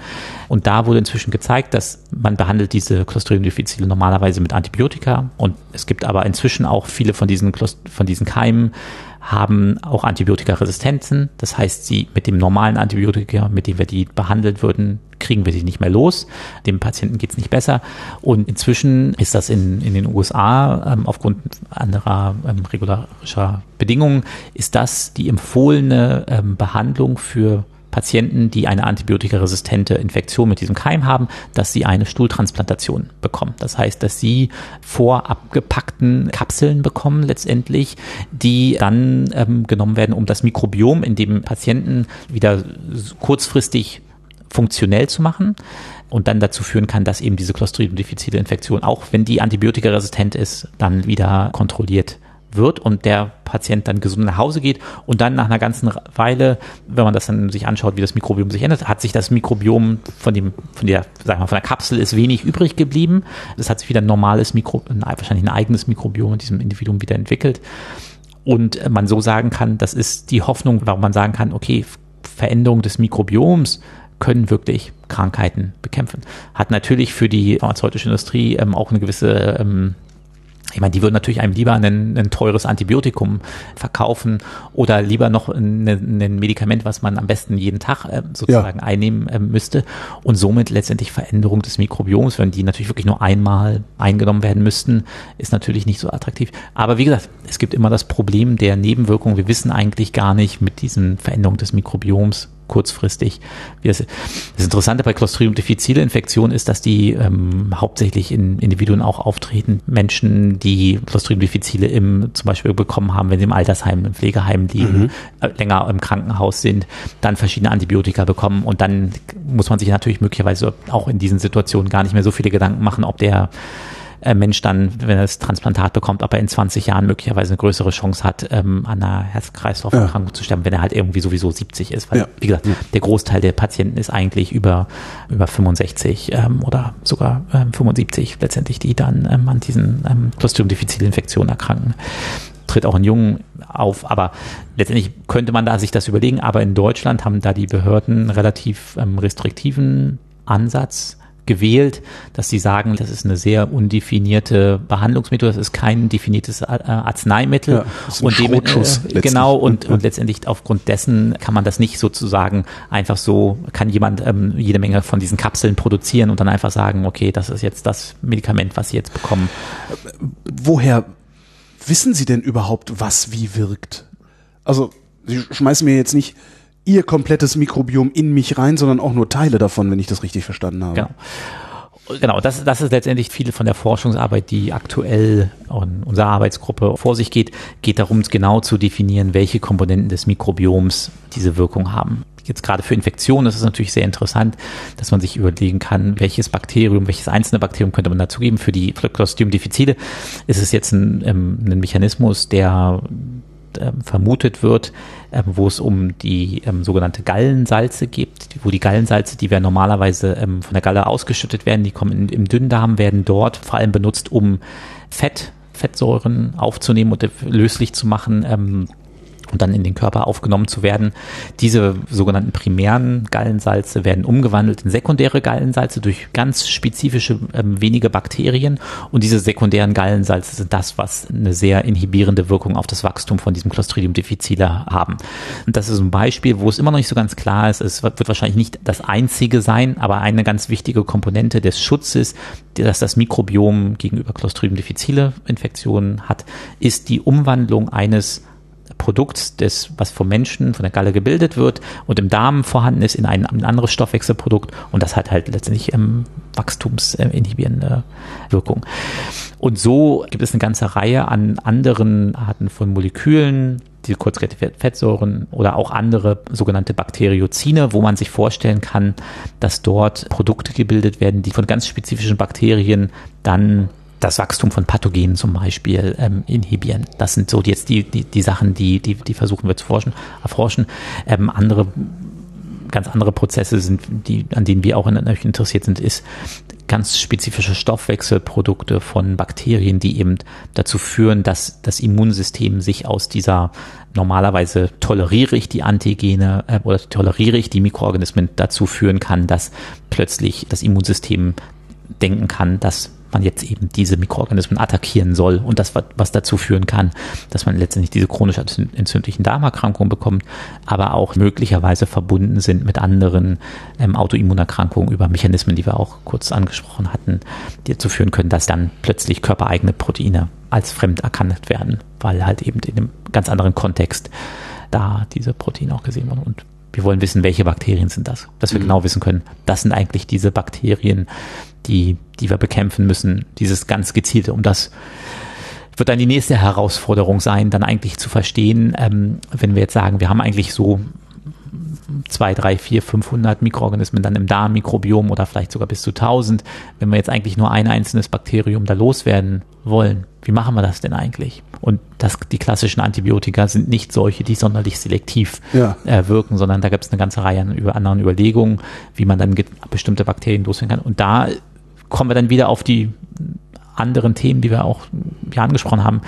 Und da wurde inzwischen gezeigt, dass man behandelt diese Clostridium difficile normalerweise mit Antibiotika und es gibt aber inzwischen auch viele von diesen, von diesen Keimen, haben auch Antibiotikaresistenzen. Das heißt, sie mit dem normalen Antibiotika, mit dem wir die behandelt würden, kriegen wir sie nicht mehr los. Dem Patienten geht es nicht besser. Und inzwischen ist das in, in den USA ähm, aufgrund anderer ähm, regularischer Bedingungen, ist das die empfohlene ähm, Behandlung für Patienten, die eine antibiotikaresistente Infektion mit diesem Keim haben, dass sie eine Stuhltransplantation bekommen. Das heißt, dass sie vorab gepackten Kapseln bekommen letztendlich, die dann ähm, genommen werden, um das Mikrobiom in dem Patienten wieder kurzfristig funktionell zu machen und dann dazu führen kann, dass eben diese Clostridium diffizile Infektion, auch wenn die antibiotikaresistent ist, dann wieder kontrolliert wird und der Patient dann gesund nach Hause geht und dann nach einer ganzen Weile, wenn man das dann sich anschaut, wie das Mikrobiom sich ändert, hat sich das Mikrobiom von dem, von der, sag mal, von der Kapsel ist wenig übrig geblieben. Es hat sich wieder ein normales Mikro, wahrscheinlich ein eigenes Mikrobiom in diesem Individuum wieder entwickelt. Und man so sagen kann, das ist die Hoffnung, warum man sagen kann, okay, Veränderung des Mikrobioms können wirklich Krankheiten bekämpfen. Hat natürlich für die pharmazeutische Industrie ähm, auch eine gewisse ähm, ich meine, die würden natürlich einem lieber ein, ein teures Antibiotikum verkaufen oder lieber noch ein, ein, Medikament, was man am besten jeden Tag äh, sozusagen ja. einnehmen äh, müsste und somit letztendlich Veränderung des Mikrobioms, wenn die natürlich wirklich nur einmal eingenommen werden müssten, ist natürlich nicht so attraktiv. Aber wie gesagt, es gibt immer das Problem der Nebenwirkungen. Wir wissen eigentlich gar nicht mit diesen Veränderungen des Mikrobioms, kurzfristig. Das, Interessante bei Clostridium difficile Infektionen ist, dass die ähm, hauptsächlich in Individuen auch auftreten. Menschen, die Clostridium difficile im, zum Beispiel bekommen haben, wenn sie im Altersheim, im Pflegeheim liegen, mhm. äh, länger im Krankenhaus sind, dann verschiedene Antibiotika bekommen und dann muss man sich natürlich möglicherweise auch in diesen Situationen gar nicht mehr so viele Gedanken machen, ob der Mensch dann, wenn er das Transplantat bekommt, ob er in 20 Jahren möglicherweise eine größere Chance hat, ähm, an einer Herz-Kreislauf-Erkrankung ja. zu sterben, wenn er halt irgendwie sowieso 70 ist. Weil, ja. wie gesagt, ja. der Großteil der Patienten ist eigentlich über, über 65 ähm, oder sogar ähm, 75 letztendlich, die dann ähm, an diesen ähm, Clostridium difficile Infektionen erkranken tritt auch in Jungen auf, aber letztendlich könnte man da sich das überlegen, aber in Deutschland haben da die Behörden relativ ähm, restriktiven Ansatz gewählt, dass sie sagen, das ist eine sehr undefinierte Behandlungsmethode, das ist kein definiertes äh, Arzneimittel ja, und dem, äh, genau und, ja. und letztendlich aufgrund dessen kann man das nicht sozusagen einfach so kann jemand ähm, jede Menge von diesen Kapseln produzieren und dann einfach sagen, okay, das ist jetzt das Medikament, was Sie jetzt bekommen. Woher wissen Sie denn überhaupt, was wie wirkt? Also Sie schmeißen mir jetzt nicht ihr komplettes Mikrobiom in mich rein, sondern auch nur Teile davon, wenn ich das richtig verstanden habe. Genau. Genau, das, das ist letztendlich viel von der Forschungsarbeit, die aktuell in unserer Arbeitsgruppe vor sich geht, geht darum, genau zu definieren, welche Komponenten des Mikrobioms diese Wirkung haben. Jetzt gerade für Infektionen ist es natürlich sehr interessant, dass man sich überlegen kann, welches Bakterium, welches einzelne Bakterium könnte man dazugeben. Für die Clostridium difficile ist es jetzt ein, ähm, ein Mechanismus, der ähm, vermutet wird, ähm, wo es um die ähm, sogenannte Gallensalze geht, wo die Gallensalze, die wir normalerweise ähm, von der Galle ausgeschüttet werden, die kommen in, im Dünndarm, werden dort vor allem benutzt, um Fett, Fettsäuren aufzunehmen und löslich zu machen. Ähm, und dann in den Körper aufgenommen zu werden. Diese sogenannten primären Gallensalze werden umgewandelt in sekundäre Gallensalze durch ganz spezifische ähm, wenige Bakterien und diese sekundären Gallensalze sind das, was eine sehr inhibierende Wirkung auf das Wachstum von diesem Clostridium difficile haben. Und das ist ein Beispiel, wo es immer noch nicht so ganz klar ist, es wird wahrscheinlich nicht das einzige sein, aber eine ganz wichtige Komponente des Schutzes, dass das Mikrobiom gegenüber Clostridium difficile Infektionen hat, ist die Umwandlung eines Produkts, des, was vom Menschen, von der Galle gebildet wird und im Darm vorhanden ist, in ein, ein anderes Stoffwechselprodukt und das hat halt letztendlich ähm, wachstumsinhibierende Wirkung. Und so gibt es eine ganze Reihe an anderen Arten von Molekülen, die kurzkettige Fettsäuren oder auch andere sogenannte Bakteriozine, wo man sich vorstellen kann, dass dort Produkte gebildet werden, die von ganz spezifischen Bakterien dann das Wachstum von Pathogenen zum Beispiel ähm, inhibieren. Das sind so jetzt die, die, die Sachen, die, die, die versuchen wir zu forschen, erforschen. Ähm, andere, ganz andere Prozesse sind, die, an denen wir auch interessiert sind, ist ganz spezifische Stoffwechselprodukte von Bakterien, die eben dazu führen, dass das Immunsystem sich aus dieser normalerweise toleriere ich die Antigene äh, oder toleriere ich die Mikroorganismen dazu führen kann, dass plötzlich das Immunsystem denken kann, dass man jetzt eben diese Mikroorganismen attackieren soll und das, was dazu führen kann, dass man letztendlich diese chronisch entzündlichen Darmerkrankungen bekommt, aber auch möglicherweise verbunden sind mit anderen ähm, Autoimmunerkrankungen über Mechanismen, die wir auch kurz angesprochen hatten, die dazu führen können, dass dann plötzlich körpereigene Proteine als fremd erkannt werden, weil halt eben in einem ganz anderen Kontext da diese Proteine auch gesehen wurden und wir wollen wissen, welche Bakterien sind das, dass wir mhm. genau wissen können, das sind eigentlich diese Bakterien, die, die wir bekämpfen müssen, dieses ganz gezielte, um das wird dann die nächste Herausforderung sein, dann eigentlich zu verstehen, ähm, wenn wir jetzt sagen, wir haben eigentlich so zwei, drei, vier, 500 Mikroorganismen dann im Darmmikrobiom oder vielleicht sogar bis zu 1000, wenn wir jetzt eigentlich nur ein einzelnes Bakterium da loswerden wollen, wie machen wir das denn eigentlich? Und das, die klassischen Antibiotika sind nicht solche, die sonderlich selektiv ja. äh, wirken, sondern da gibt es eine ganze Reihe an über anderen Überlegungen, wie man dann bestimmte Bakterien loswerden kann. Und da kommen wir dann wieder auf die anderen Themen, die wir auch ja angesprochen haben.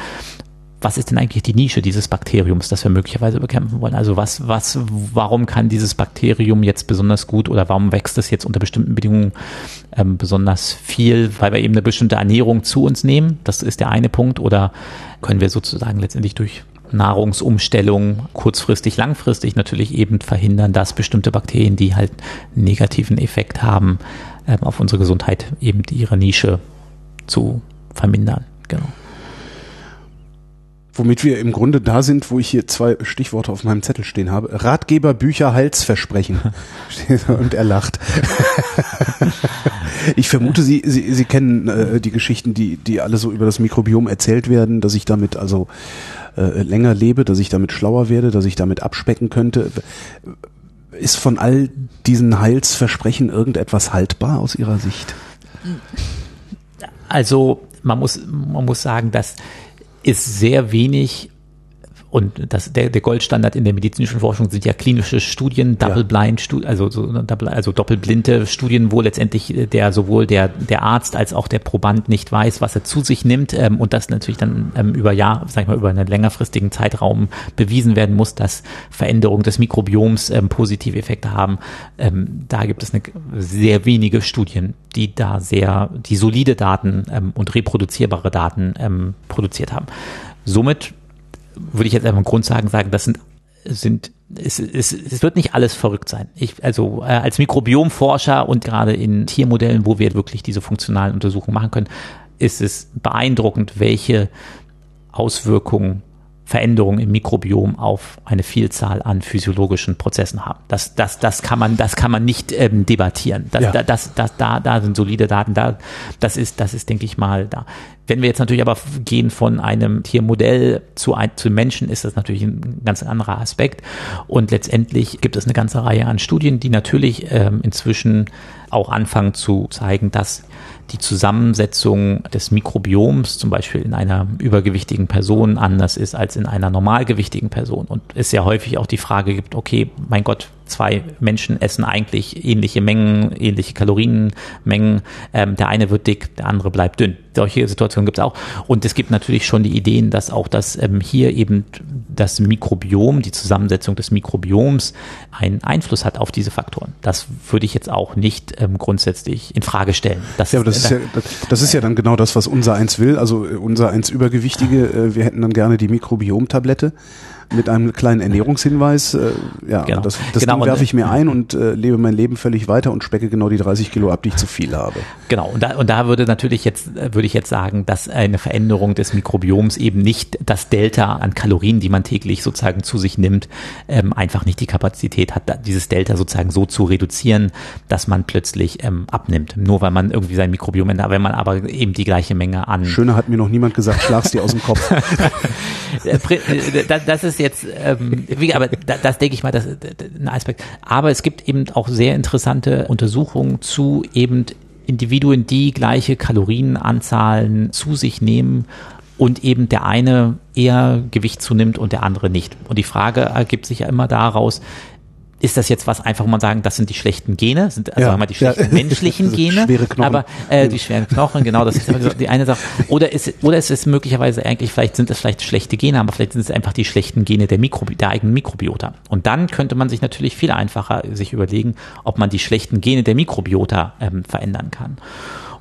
Was ist denn eigentlich die Nische dieses Bakteriums, das wir möglicherweise bekämpfen wollen? Also was, was, warum kann dieses Bakterium jetzt besonders gut oder warum wächst es jetzt unter bestimmten Bedingungen ähm, besonders viel, weil wir eben eine bestimmte Ernährung zu uns nehmen? Das ist der eine Punkt. Oder können wir sozusagen letztendlich durch Nahrungsumstellung kurzfristig, langfristig natürlich eben verhindern, dass bestimmte Bakterien, die halt einen negativen Effekt haben, ähm, auf unsere Gesundheit eben ihre Nische zu vermindern. Genau. Womit wir im Grunde da sind, wo ich hier zwei Stichworte auf meinem Zettel stehen habe. Ratgeber, Bücher, Halsversprechen. Und er lacht. ich vermute, Sie, Sie, Sie kennen äh, die Geschichten, die, die alle so über das Mikrobiom erzählt werden, dass ich damit also äh, länger lebe, dass ich damit schlauer werde, dass ich damit abspecken könnte. Ist von all diesen Heilsversprechen irgendetwas haltbar aus Ihrer Sicht? Also man muss, man muss sagen, dass ist sehr wenig und das, der, der Goldstandard in der medizinischen Forschung sind ja klinische Studien, Double-Blind, Studien, also, so, also doppelblinde Studien, wo letztendlich der sowohl der, der Arzt als auch der Proband nicht weiß, was er zu sich nimmt ähm, und das natürlich dann ähm, über Jahr, sag ich mal, über einen längerfristigen Zeitraum bewiesen werden muss, dass Veränderungen des Mikrobioms ähm, positive Effekte haben. Ähm, da gibt es eine, sehr wenige Studien, die da sehr, die solide Daten ähm, und reproduzierbare Daten ähm, produziert haben. Somit würde ich jetzt einfach im Grund sagen, sagen, das sind, sind es, es, es wird nicht alles verrückt sein. Ich, also äh, als Mikrobiomforscher und gerade in Tiermodellen, wo wir wirklich diese funktionalen Untersuchungen machen können, ist es beeindruckend, welche Auswirkungen Veränderungen im Mikrobiom auf eine Vielzahl an physiologischen Prozessen haben. Das, das, das kann man, das kann man nicht ähm, debattieren. Das, ja. das, das, da, da sind solide Daten. Da, das ist, das ist, denke ich mal, da. Wenn wir jetzt natürlich aber gehen von einem Tiermodell zu, ein, zu Menschen, ist das natürlich ein ganz anderer Aspekt. Und letztendlich gibt es eine ganze Reihe an Studien, die natürlich ähm, inzwischen auch anfangen zu zeigen, dass die Zusammensetzung des Mikrobioms zum Beispiel in einer übergewichtigen Person anders ist als in einer normalgewichtigen Person. Und es ja häufig auch die Frage gibt, okay, mein Gott, zwei Menschen essen eigentlich ähnliche Mengen, ähnliche Kalorienmengen. Ähm, der eine wird dick, der andere bleibt dünn. Solche Situationen gibt es auch. Und es gibt natürlich schon die Ideen, dass auch das ähm, hier eben das Mikrobiom, die Zusammensetzung des Mikrobioms einen Einfluss hat auf diese Faktoren. Das würde ich jetzt auch nicht ähm, grundsätzlich in Frage stellen. Das, ja, aber das, ist ja, das ist ja dann genau das, was unser eins will. Also äh, unser eins Übergewichtige, äh, wir hätten dann gerne die Mikrobiomtablette mit einem kleinen Ernährungshinweis, äh, ja, genau. das, das genau. werfe ich mir ein und äh, lebe mein Leben völlig weiter und specke genau die 30 Kilo ab, die ich zu viel habe. Genau, und da, und da würde natürlich jetzt, äh, würde ich jetzt sagen, dass eine Veränderung des Mikrobioms eben nicht das Delta an Kalorien, die man täglich sozusagen zu sich nimmt, ähm, einfach nicht die Kapazität hat, dieses Delta sozusagen so zu reduzieren, dass man plötzlich ähm, abnimmt. Nur weil man irgendwie sein Mikrobiom ändert, wenn man aber eben die gleiche Menge an. Schöner hat mir noch niemand gesagt, schlag's dir aus dem Kopf. Äh, äh, das ist jetzt, ähm, aber das denke ich mal, das ist ein Aspekt. Aber es gibt eben auch sehr interessante Untersuchungen zu eben Individuen, die gleiche Kalorienanzahlen zu sich nehmen und eben der eine eher Gewicht zunimmt und der andere nicht. Und die Frage ergibt sich ja immer daraus, ist das jetzt was einfach, wo man sagen, das sind die schlechten Gene, sind also ja, mal die schlechten ja. menschlichen Gene, schwere Knochen. aber äh, die schweren Knochen, genau, das ist die eine Sache. Oder ist oder ist es möglicherweise eigentlich, vielleicht sind es vielleicht schlechte Gene, aber vielleicht sind es einfach die schlechten Gene der Mikrobi der eigenen Mikrobiota. Und dann könnte man sich natürlich viel einfacher sich überlegen, ob man die schlechten Gene der Mikrobiota ähm, verändern kann.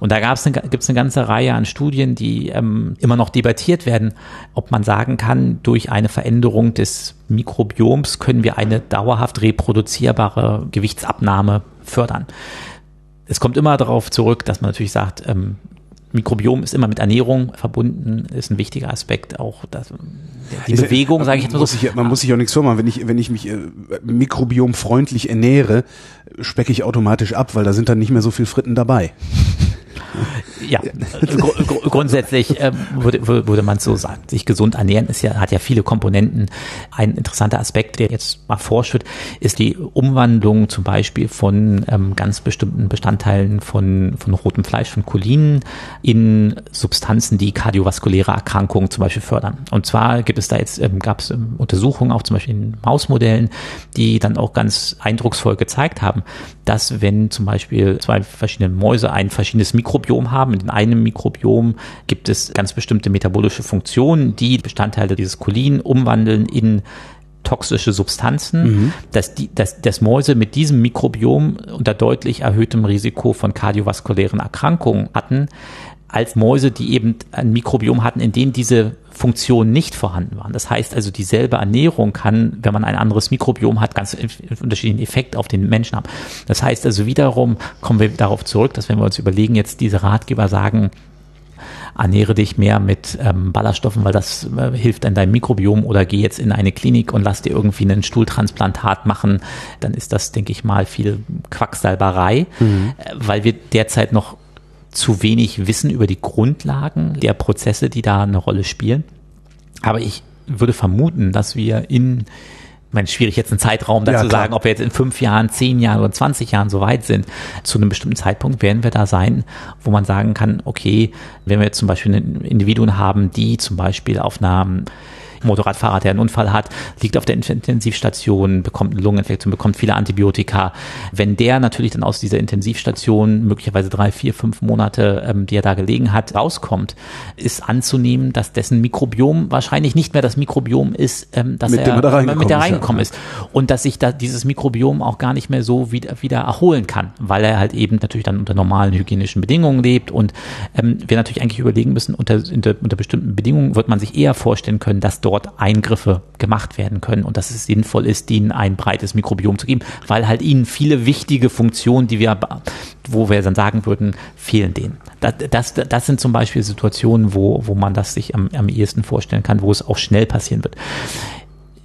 Und da gibt es eine ganze Reihe an Studien, die ähm, immer noch debattiert werden, ob man sagen kann, durch eine Veränderung des Mikrobioms können wir eine dauerhaft reproduzierbare Gewichtsabnahme fördern. Es kommt immer darauf zurück, dass man natürlich sagt, ähm, Mikrobiom ist immer mit Ernährung verbunden, ist ein wichtiger Aspekt auch das, die Bewegung, sage ich jetzt mal so. Ich, man muss sich auch nichts vormachen. Wenn ich, wenn ich mich äh, mikrobiomfreundlich ernähre, specke ich automatisch ab, weil da sind dann nicht mehr so viel Fritten dabei ja, gr gr grundsätzlich äh, würde, würde man so sagen. Sich gesund ernähren ist ja, hat ja viele Komponenten. Ein interessanter Aspekt, der jetzt mal vorschritt, ist die Umwandlung zum Beispiel von ähm, ganz bestimmten Bestandteilen von, von rotem Fleisch, von Cholinen in Substanzen, die kardiovaskuläre Erkrankungen zum Beispiel fördern. Und zwar gibt es da jetzt, ähm, gab es ähm, Untersuchungen auch zum Beispiel in Mausmodellen, die dann auch ganz eindrucksvoll gezeigt haben, dass wenn zum Beispiel zwei verschiedene Mäuse ein verschiedenes Mikrobiom haben, in einem Mikrobiom gibt es ganz bestimmte metabolische Funktionen, die Bestandteile dieses Cholin umwandeln in toxische Substanzen, mhm. dass, die, dass, dass Mäuse mit diesem Mikrobiom unter deutlich erhöhtem Risiko von kardiovaskulären Erkrankungen hatten, als Mäuse, die eben ein Mikrobiom hatten, in dem diese Funktionen nicht vorhanden waren. Das heißt also, dieselbe Ernährung kann, wenn man ein anderes Mikrobiom hat, ganz unterschiedlichen Effekt auf den Menschen haben. Das heißt also wiederum, kommen wir darauf zurück, dass wenn wir uns überlegen, jetzt diese Ratgeber sagen, ernähre dich mehr mit ähm, Ballaststoffen, weil das äh, hilft in deinem Mikrobiom oder geh jetzt in eine Klinik und lass dir irgendwie einen Stuhltransplantat machen, dann ist das, denke ich mal, viel Quacksalberei, mhm. Äh, weil wir derzeit noch zu wenig wissen über die Grundlagen der Prozesse, die da eine Rolle spielen. Aber ich würde vermuten, dass wir in ich meine, schwierig jetzt einen Zeitraum dazu ja, sagen, ob wir jetzt in fünf Jahren, zehn Jahren oder 20 Jahren so weit sind. Zu einem bestimmten Zeitpunkt werden wir da sein, wo man sagen kann, okay, wenn wir jetzt zum Beispiel Individuen haben, die zum Beispiel auf einer Motorradfahrer, der einen Unfall hat, liegt auf der Intensivstation, bekommt eine Lungeninfektion, bekommt viele Antibiotika. Wenn der natürlich dann aus dieser Intensivstation möglicherweise drei, vier, fünf Monate, ähm, die er da gelegen hat, rauskommt, ist anzunehmen, dass dessen Mikrobiom wahrscheinlich nicht mehr das Mikrobiom ist, ähm, dass mit er da mit der reingekommen ist. Und dass sich da dieses Mikrobiom auch gar nicht mehr so wieder, wieder erholen kann, weil er halt eben natürlich dann unter normalen hygienischen Bedingungen lebt und ähm, wir natürlich eigentlich überlegen müssen, unter, unter, unter bestimmten Bedingungen wird man sich eher vorstellen können, dass dort dort Eingriffe gemacht werden können und dass es sinnvoll ist, ihnen ein breites Mikrobiom zu geben, weil halt ihnen viele wichtige Funktionen, die wir, wo wir dann sagen würden, fehlen denen. Das, das, das sind zum Beispiel Situationen, wo, wo man das sich am, am ehesten vorstellen kann, wo es auch schnell passieren wird.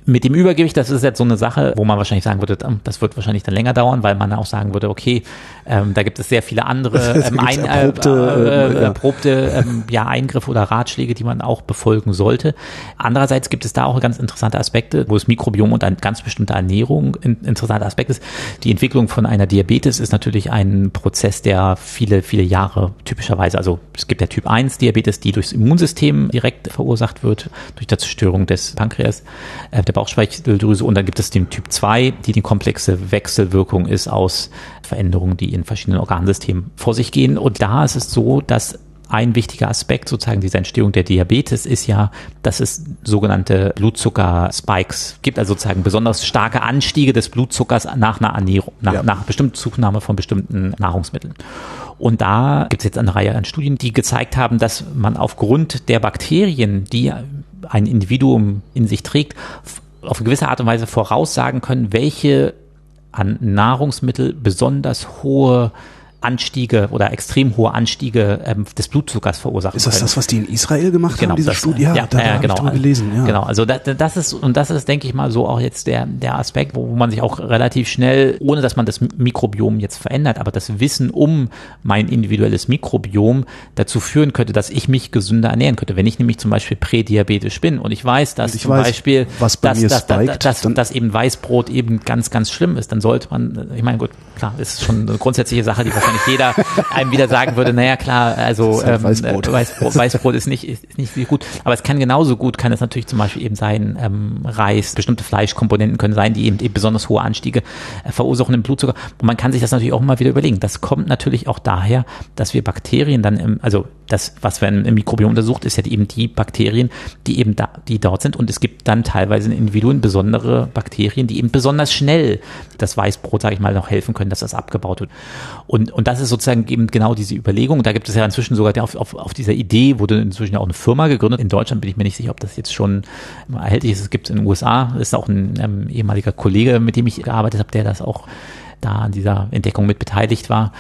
Mit dem Übergewicht, das ist jetzt so eine Sache, wo man wahrscheinlich sagen würde, das wird wahrscheinlich dann länger dauern, weil man auch sagen würde, okay, ähm, da gibt es sehr viele andere ähm, ein, erprobte, äh, äh, erprobte ähm, ja, Eingriffe oder Ratschläge, die man auch befolgen sollte. Andererseits gibt es da auch ganz interessante Aspekte, wo das Mikrobiom und eine ganz bestimmte Ernährung ein interessanter Aspekt ist. Die Entwicklung von einer Diabetes ist natürlich ein Prozess, der viele, viele Jahre typischerweise, also es gibt der Typ 1 Diabetes, die durchs Immunsystem direkt verursacht wird, durch die Zerstörung des Pankreas, äh, der Bauchspeicheldrüse und dann gibt es den Typ 2, die die komplexe Wechselwirkung ist aus Veränderungen, die in verschiedenen Organsystemen vor sich gehen. Und da ist es so, dass ein wichtiger Aspekt sozusagen dieser Entstehung der Diabetes ist ja, dass es sogenannte Blutzucker-Spikes gibt, also sozusagen besonders starke Anstiege des Blutzuckers nach einer Ernährung, nach, ja. nach bestimmten Zunahme von bestimmten Nahrungsmitteln. Und da gibt es jetzt eine Reihe an Studien, die gezeigt haben, dass man aufgrund der Bakterien, die ein Individuum in sich trägt, auf gewisse Art und Weise voraussagen können, welche an Nahrungsmittel besonders hohe Anstiege oder extrem hohe Anstiege ähm, des Blutzuckers verursachen Ist das können. das, was die in Israel gemacht Genau, haben, diese das, Studie? ja, da, da ja, habe genau. ich drüber gelesen. Ja. Genau, also da, das ist und das ist, denke ich mal, so auch jetzt der der Aspekt, wo man sich auch relativ schnell, ohne dass man das Mikrobiom jetzt verändert, aber das Wissen um mein individuelles Mikrobiom dazu führen könnte, dass ich mich gesünder ernähren könnte. Wenn ich nämlich zum Beispiel prädiabetisch bin und ich weiß, dass ich zum weiß, Beispiel, was bei dass, mir dass, dass, spiked, dass, dann- dass eben Weißbrot eben ganz, ganz schlimm ist, dann sollte man, ich meine, gut, klar, ist schon eine grundsätzliche Sache, die wahrscheinlich jeder einem wieder sagen würde, naja, klar, also halt ähm, Weißbrot. äh, Weißbrot, Weißbrot ist nicht, ist ist nicht so gut. Aber es kann genauso gut, kann es natürlich zum Beispiel eben sein, ähm, Reis, bestimmte Fleischkomponenten können sein, die eben, eben besonders hohe Anstiege äh, verursachen im Blutzucker. Und man kann sich das natürlich auch immer wieder überlegen. Das kommt natürlich auch daher, dass wir Bakterien dann im, also das, was wir im Mikrobiom untersucht, ist ja eben die Bakterien, die eben da, die dort sind. Und es gibt dann teilweise in Individuen besondere Bakterien, die eben besonders schnell das Weißbrot, sage ich mal, noch helfen können, dass das abgebaut wird. Und, und das ist sozusagen eben genau diese Überlegung. Da gibt es ja inzwischen sogar auf, auf, auf dieser Idee wurde inzwischen auch eine Firma gegründet. In Deutschland bin ich mir nicht sicher, ob das jetzt schon erhältlich ist. Es gibt es in den USA. Ist auch ein ähm, ehemaliger Kollege, mit dem ich gearbeitet habe, der das auch da an dieser Entdeckung mit beteiligt war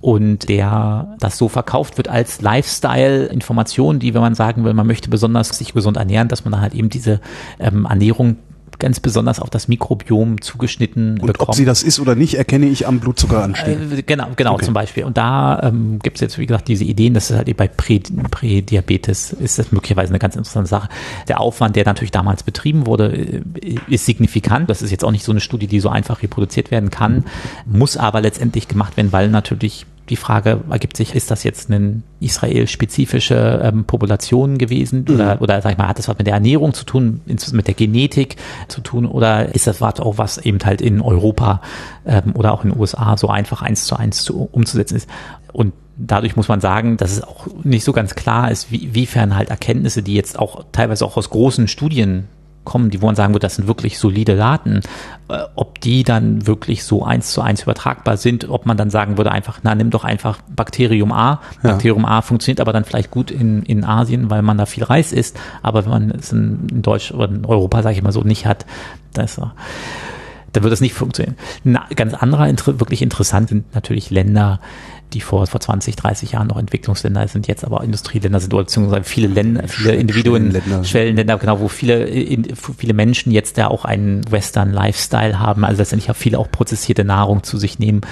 und der das so verkauft wird als Lifestyle-Information, die, wenn man sagen will, man möchte besonders sich gesund ernähren, dass man dann halt eben diese ähm, Ernährung ganz besonders auf das Mikrobiom zugeschnitten Und bekommt. ob sie das ist oder nicht, erkenne ich am Blutzuckeranstieg. Äh, genau, genau Okay. zum Beispiel. Und da ähm, gibt es jetzt, wie gesagt, diese Ideen, dass es halt eben bei Prä Prädiabetes ist das möglicherweise eine ganz interessante Sache. Der Aufwand, der natürlich damals betrieben wurde, äh, ist signifikant. Das ist jetzt auch nicht so eine Studie, die so einfach reproduziert werden kann, muss aber letztendlich gemacht werden, weil natürlich die Frage ergibt sich, ist das jetzt eine israel-spezifische ähm, Population gewesen oder, oder sag ich mal, hat das was mit der Ernährung zu tun, mit der Genetik zu tun oder ist das was auch was eben halt in Europa ähm, oder auch in den USA so einfach eins zu eins zu, umzusetzen ist? Und Dadurch muss man sagen, dass es auch nicht so ganz klar ist, wie, wiefern halt Erkenntnisse, die jetzt auch teilweise auch aus großen Studien kommen, die wo man sagen würde, das sind wirklich solide Daten, äh, ob die dann wirklich so eins zu eins übertragbar sind, ob man dann sagen würde einfach, na nimm doch einfach Bakterium A. Ja. Bakterium A funktioniert aber dann vielleicht gut in, in Asien, weil man da viel Reis isst, aber wenn man es in, in Deutsch oder in Europa, sage ich mal so, nicht hat, das dann wird das nicht funktionieren. Na, ganz anderer, wirklich interessant sind natürlich Länder, die vor, vor 20, 30 Jahren noch Entwicklungsländer sind, jetzt aber Industrieländer sind oder beziehungsweise viele Länder, viele Individuen, Schwellenländer. Schwellenländer, genau, wo viele, in, viele Menschen jetzt da auch einen Western Lifestyle haben, also letztendlich auch viele auch prozessierte Nahrung zu sich nehmen,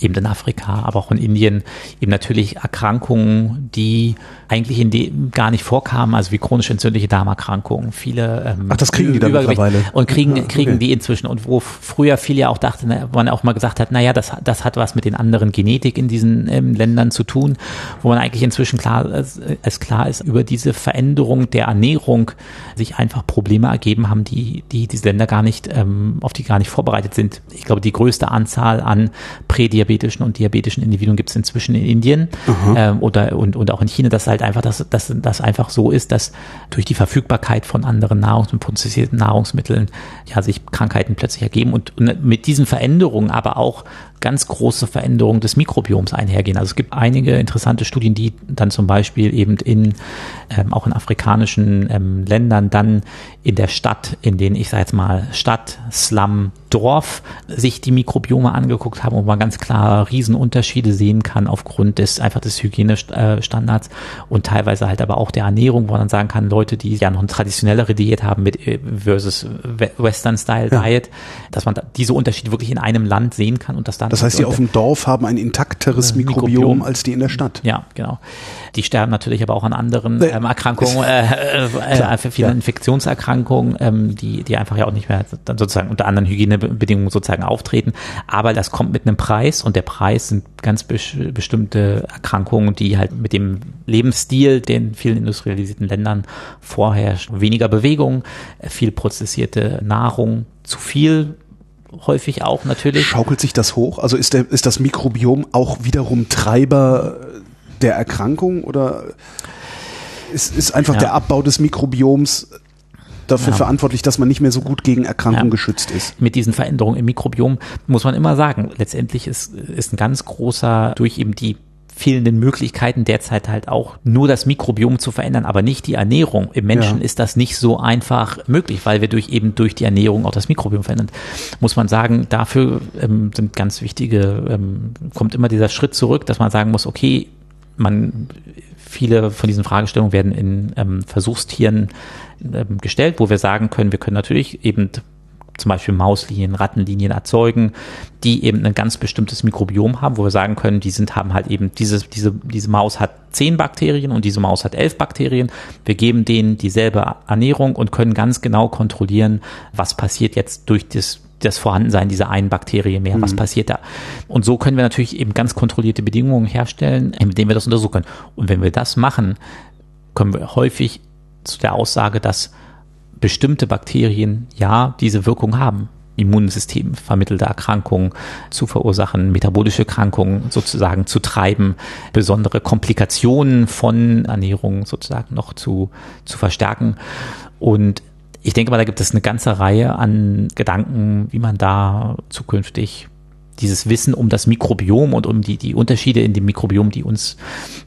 eben in Afrika, aber auch in Indien, eben natürlich Erkrankungen, die eigentlich in dem gar nicht vorkamen, also wie chronisch entzündliche Darmerkrankungen, viele ähm, Ach, das kriegen die dann mittlerweile? und kriegen, Ja, okay. kriegen die inzwischen und wo früher viele ja auch dachte, wo man auch mal gesagt hat, naja, das, das hat was mit den anderen Genetik in diesen ähm, Ländern zu tun, wo man eigentlich inzwischen klar, es, es klar ist, über diese Veränderung der Ernährung sich einfach Probleme ergeben haben, die, die diese Länder gar nicht, ähm, auf die gar nicht vorbereitet sind. Ich glaube, die größte Anzahl an prädiabetischen und diabetischen Individuen gibt es inzwischen in Indien ähm, oder und, und auch in China, dass halt einfach, dass, dass das einfach so ist, dass durch die Verfügbarkeit von anderen Nahrungs- und prozessierten Nahrungsmitteln ja sich Krankheiten plötzlich ergeben und, und mit diesen Veränderungen aber auch ganz große Veränderungen des Mikrobioms einhergehen. Also es gibt einige interessante Studien, die dann zum Beispiel eben in ähm, auch in afrikanischen ähm, Ländern dann in der Stadt, in den ich sage jetzt mal Stadt, Slum, Dorf sich die Mikrobiome angeguckt haben, wo man ganz klar Riesenunterschiede sehen kann aufgrund des einfach des Hygienestandards und teilweise halt aber auch der Ernährung, wo man dann sagen kann, Leute, die ja noch eine traditionellere Diät haben mit äh, versus We- Western Style Ja. Diet, dass man da diese Unterschiede wirklich in einem Land sehen kann und das dann Das heißt, die auf dem Dorf haben ein intakteres Äh, Mikrobiom, Mikrobiom. als die in der Stadt. Ja, genau. Die sterben natürlich aber auch an anderen ähm, Erkrankungen, äh, äh, äh, für viele ja. Infektionserkrankungen, ähm, die, die einfach ja auch nicht mehr dann sozusagen unter anderen Hygienebedingungen sozusagen auftreten. Aber das kommt mit einem Preis und der Preis sind ganz bestimmte Erkrankungen, die halt mit dem Lebensstil, den vielen industrialisierten Ländern vorherrscht. Weniger Bewegung, viel prozessierte Nahrung, zu viel häufig auch natürlich. Schaukelt sich das hoch? Also ist, der, ist das Mikrobiom auch wiederum Treiber der Erkrankung oder ist, ist einfach Ja. der Abbau des Mikrobioms dafür Ja. verantwortlich, dass man nicht mehr so gut gegen Erkrankungen Ja. geschützt ist? mit diesen Veränderungen im Mikrobiom muss man immer sagen, letztendlich ist, ist ein ganz großer, durch eben die fehlenden Möglichkeiten derzeit halt auch nur das Mikrobiom zu verändern, aber nicht die Ernährung. Im Menschen ja. ist das nicht so einfach möglich, weil wir durch eben durch die Ernährung auch das Mikrobiom verändern. Muss man sagen, dafür ähm, sind ganz wichtige, ähm, kommt immer dieser Schritt zurück, dass man sagen muss, okay, man viele von diesen Fragestellungen werden in ähm, Versuchstieren gestellt, wo wir sagen können, wir können natürlich eben zum Beispiel Mauslinien, Rattenlinien erzeugen, die eben ein ganz bestimmtes Mikrobiom haben, wo wir sagen können, die sind, haben halt eben, diese, diese, diese Maus hat zehn Bakterien und diese Maus hat elf Bakterien. Wir geben denen dieselbe Ernährung und können ganz genau kontrollieren, was passiert jetzt durch das das Vorhandensein dieser einen Bakterie mehr. Was mhm. passiert da? Und so können wir natürlich eben ganz kontrollierte Bedingungen herstellen, mit denen wir das untersuchen können. Und wenn wir das machen, kommen wir häufig zu der Aussage, dass bestimmte Bakterien ja diese Wirkung haben. Immunsystem vermittelte Erkrankungen zu verursachen, metabolische Erkrankungen sozusagen zu treiben, besondere Komplikationen von Ernährung sozusagen noch zu, zu verstärken. Und ich denke mal, da gibt es eine ganze Reihe an Gedanken, wie man da zukünftig dieses Wissen um das Mikrobiom und um die, die Unterschiede in dem Mikrobiom, die uns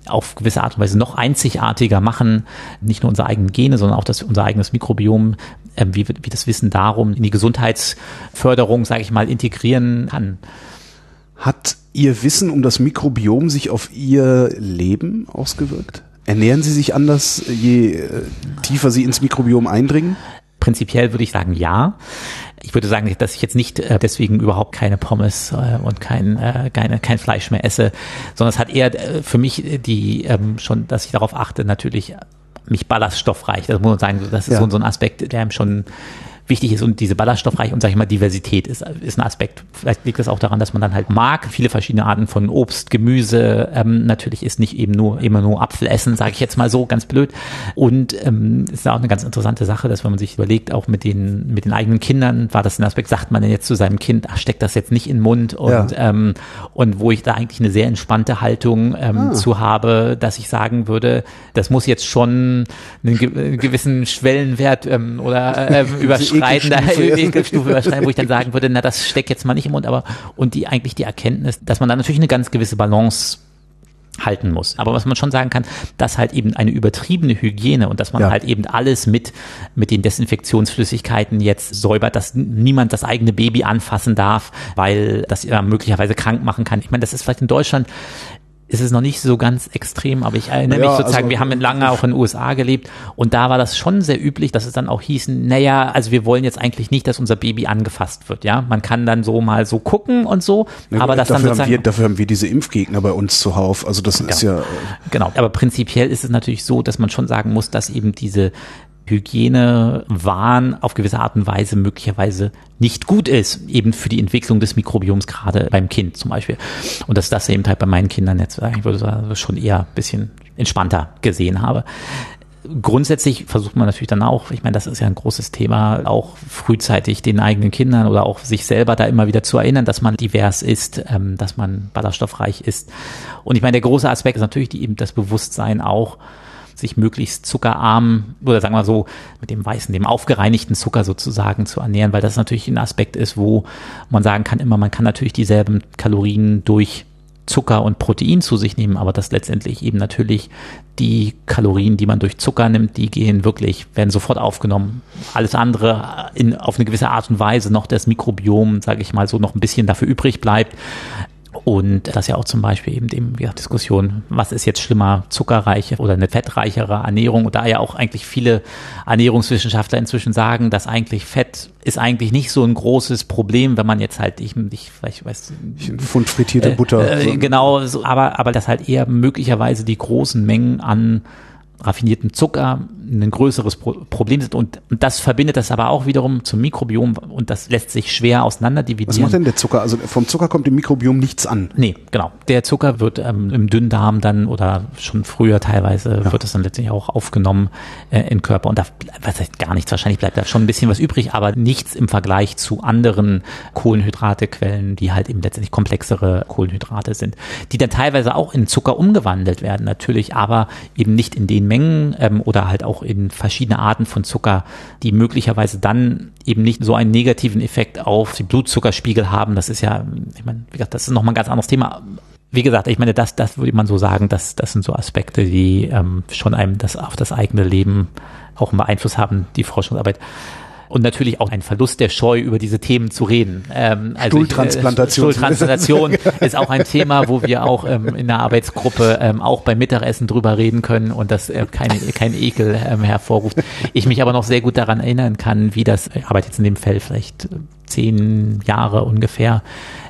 auf gewisse Art und Weise noch einzigartiger machen, nicht nur unsere eigenen Gene, sondern auch das, unser eigenes Mikrobiom, äh, wie, wie das Wissen darum in die Gesundheitsförderung, sage ich mal, integrieren kann. Hat Ihr Wissen um das Mikrobiom sich auf Ihr Leben ausgewirkt? Ernähren Sie sich anders, je äh, tiefer Sie ins Mikrobiom eindringen? Prinzipiell würde ich sagen, ja. Ich würde sagen, dass ich jetzt nicht äh, deswegen überhaupt keine Pommes äh, und kein, äh, keine, kein Fleisch mehr esse, sondern es hat eher äh, für mich die ähm, schon, dass ich darauf achte, natürlich mich ballaststoffreich. Das muss man sagen, das ist ja. so, so ein Aspekt, der einem schon wichtig ist und diese ballaststoffreich und sag ich mal Diversität ist, ist ein Aspekt. Vielleicht liegt es auch daran, dass man dann halt mag, viele verschiedene Arten von Obst, Gemüse, ähm, natürlich ist nicht eben nur immer nur Apfel essen, sage ich jetzt mal so, ganz blöd. Und ähm, ist auch eine ganz interessante Sache, dass wenn man sich überlegt, auch mit den mit den eigenen Kindern, war das ein Aspekt, sagt man denn jetzt zu seinem Kind, ach, steckt das jetzt nicht in den Mund und ja. ähm, und wo ich da eigentlich eine sehr entspannte Haltung ähm, ah. zu habe, dass ich sagen würde, das muss jetzt schon einen, gewissen Schwellenwert ähm, oder äh, überschreiten überschreiten, da Ekelstufe überschreiten, wo ich dann sagen würde, na, das steckt jetzt mal nicht im Mund, aber und die eigentlich die Erkenntnis, dass man da natürlich eine ganz gewisse Balance halten muss. Aber was man schon sagen kann, dass halt eben eine übertriebene Hygiene und dass man ja. halt eben alles mit, mit den Desinfektionsflüssigkeiten jetzt säubert, dass niemand das eigene Baby anfassen darf, weil das ja möglicherweise krank machen kann. Ich meine, das ist vielleicht in Deutschland ist es noch nicht so ganz extrem, aber ich erinnere ja, mich sozusagen, also, wir haben lange auch in den USA gelebt und da war das schon sehr üblich, dass es dann auch hießen, naja, also wir wollen jetzt eigentlich nicht, dass unser Baby angefasst wird, ja. Man kann dann so mal so gucken und so, ja, aber das dann sozusagen, haben wir, dafür haben wir diese Impfgegner bei uns zuhauf, also das genau. ist ja. Äh, genau, aber prinzipiell ist es natürlich so, dass man schon sagen muss, dass eben diese Hygienewahn auf gewisse Art und Weise möglicherweise nicht gut ist, eben für die Entwicklung des Mikrobioms, gerade beim Kind zum Beispiel. Und dass das eben halt bei meinen Kindern jetzt, ich würde sagen, schon eher ein bisschen entspannter gesehen habe. Grundsätzlich versucht man natürlich dann auch, ich meine, das ist ja ein großes Thema, auch frühzeitig den eigenen Kindern oder auch sich selber da immer wieder zu erinnern, dass man divers ist, ähm, dass man ballaststoffreich ist. Und ich meine, der große Aspekt ist natürlich die, eben das Bewusstsein auch, sich möglichst zuckerarm oder sagen wir so mit dem weißen, dem aufgereinigten Zucker sozusagen zu ernähren, weil das natürlich ein Aspekt ist, wo man sagen kann immer, man kann natürlich dieselben Kalorien durch Zucker und Protein zu sich nehmen, aber das letztendlich eben natürlich die Kalorien, die man durch Zucker nimmt, die gehen wirklich, werden sofort aufgenommen. Alles andere in, auf eine gewisse Art und Weise noch das Mikrobiom, sage ich mal so, noch ein bisschen dafür übrig bleibt, und das ja auch zum Beispiel eben dem ja, Diskussion, was ist jetzt schlimmer, zuckerreiche oder eine fettreichere Ernährung? Und da ja auch eigentlich viele Ernährungswissenschaftler inzwischen sagen, dass eigentlich Fett ist eigentlich nicht so ein großes Problem, wenn man jetzt halt, ich, ich vielleicht weiß, ein Pfund frittierte Butter. Äh, genau, so, aber, aber das halt eher möglicherweise die großen Mengen an raffinierten Zucker ein größeres Pro Problem sind. Und, und das verbindet das aber auch wiederum zum Mikrobiom und das lässt sich schwer auseinander dividieren. Was macht denn der Zucker? Also vom Zucker kommt im Mikrobiom nichts an? Nee, genau. Der Zucker wird ähm, im Dünndarm dann oder schon früher teilweise ja. wird es dann letztlich auch aufgenommen äh, im Körper. Und da was heißt gar nichts. Wahrscheinlich bleibt da schon ein bisschen was übrig, aber nichts im Vergleich zu anderen Kohlenhydratequellen, die halt eben letztendlich komplexere Kohlenhydrate sind, die dann teilweise auch in Zucker umgewandelt werden, natürlich, aber eben nicht in den Mengen ähm, oder halt auch in verschiedene Arten von Zucker, die möglicherweise dann eben nicht so einen negativen Effekt auf die Blutzuckerspiegel haben. Das ist ja, ich meine, wie gesagt, das ist nochmal ein ganz anderes Thema. wie gesagt, ich meine, das, das würde man so sagen, dass das sind so Aspekte, die ähm, schon einem das auf das eigene Leben auch einen Einfluss haben, die Forschungsarbeit und natürlich auch ein Verlust der Scheu, über diese Themen zu reden. Ähm, also Stuhltransplantation. Ich, äh, Stuhltransplantation ist auch ein Thema, wo wir auch ähm, in der Arbeitsgruppe ähm, auch beim Mittagessen drüber reden können und das äh, keine, kein Ekel ähm, hervorruft. Ich mich aber noch sehr gut daran erinnern kann, wie das, ich arbeite jetzt in dem Feld vielleicht zehn Jahre ungefähr,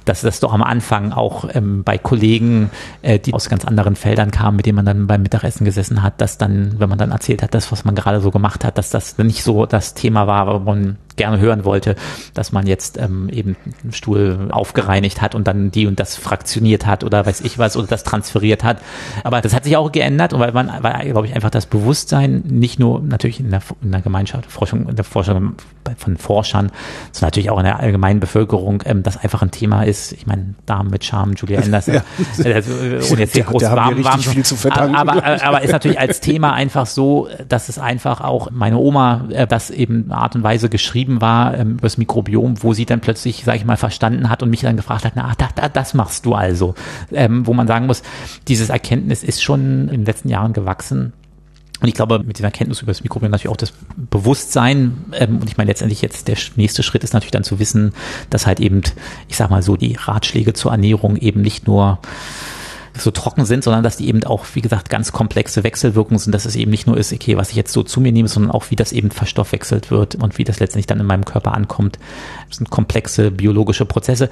dass das doch am Anfang auch ähm, bei Kollegen, äh, die aus ganz anderen Feldern kamen, mit denen man dann beim Mittagessen gesessen hat, dass dann, wenn man dann erzählt hat, das, was man gerade so gemacht hat, dass das nicht so das Thema war, wo man gerne hören wollte, dass man jetzt ähm, eben einen Stuhl aufgereinigt hat und dann die und das fraktioniert hat oder weiß ich was oder das transferiert hat. Aber das hat sich auch geändert und weil man, weil, glaube ich, einfach das Bewusstsein nicht nur natürlich in der, in der Gemeinschaft, Forschung, in der Forschung von Forschern, sondern natürlich auch in der allgemeinen Bevölkerung, ähm, das einfach ein Thema ist. Ich meine, Damen mit Charme, Julia Anderson, ja. also, ohne jetzt hier groß der warm, warm viel zu verdanken. Aber, aber, aber ist natürlich als Thema einfach so, dass es einfach auch meine Oma äh, das eben Art und Weise geschrieben geschrieben war ähm, über das Mikrobiom, wo sie dann plötzlich, sage ich mal, verstanden hat und mich dann gefragt hat, na, da, da, das machst du also. Ähm, wo man sagen muss, dieses Erkenntnis ist schon in den letzten Jahren gewachsen. Und ich glaube, mit dieser Erkenntnis über das Mikrobiom natürlich auch das Bewusstsein. Ähm, und ich meine, letztendlich jetzt der nächste Schritt ist natürlich dann zu wissen, dass halt eben, ich sag mal so, die Ratschläge zur Ernährung eben nicht nur so trocken sind, sondern dass die eben auch, wie gesagt, ganz komplexe Wechselwirkungen sind, dass es eben nicht nur ist, okay, was ich jetzt so zu mir nehme, sondern auch, wie das eben verstoffwechselt wird und wie das letztendlich dann in meinem Körper ankommt. Das sind komplexe biologische Prozesse.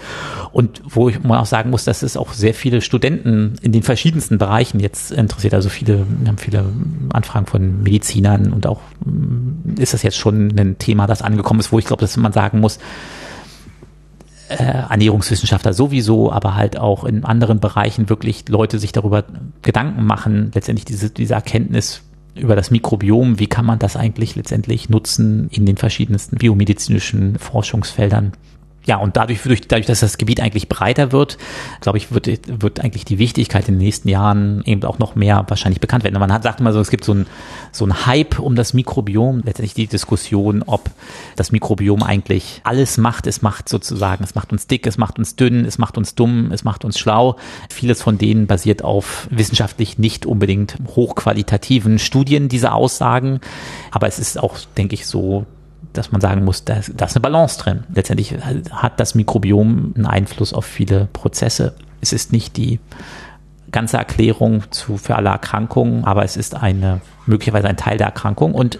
Und wo ich mal auch sagen muss, dass es auch sehr viele Studenten in den verschiedensten Bereichen jetzt interessiert. Also viele, wir haben viele Anfragen von Medizinern und auch mm, ist das jetzt schon ein Thema, das angekommen ist, wo ich glaube, dass man sagen muss, äh, Ernährungswissenschaftler sowieso, aber halt auch in anderen Bereichen wirklich Leute sich darüber Gedanken machen, letztendlich diese, diese Erkenntnis über das Mikrobiom, wie kann man das eigentlich letztendlich nutzen in den verschiedensten biomedizinischen Forschungsfeldern ja, und dadurch, dadurch, dass das Gebiet eigentlich breiter wird, glaube ich, wird, wird eigentlich die Wichtigkeit in den nächsten Jahren eben auch noch mehr wahrscheinlich bekannt werden. Man hat, sagt immer so, es gibt so ein, so ein Hype um das Mikrobiom, letztendlich die Diskussion, ob das Mikrobiom eigentlich alles macht. Es macht sozusagen, es macht uns dick, es macht uns dünn, es macht uns dumm, es macht uns schlau. Vieles von denen basiert auf wissenschaftlich nicht unbedingt hochqualitativen Studien, diese Aussagen. Aber es ist auch, denke ich, so, dass man sagen muss, da, da ist eine Balance drin. Letztendlich hat das Mikrobiom einen Einfluss auf viele Prozesse. Es ist nicht die ganze Erklärung zu, für alle Erkrankungen, aber es ist eine, möglicherweise ein Teil der Erkrankung und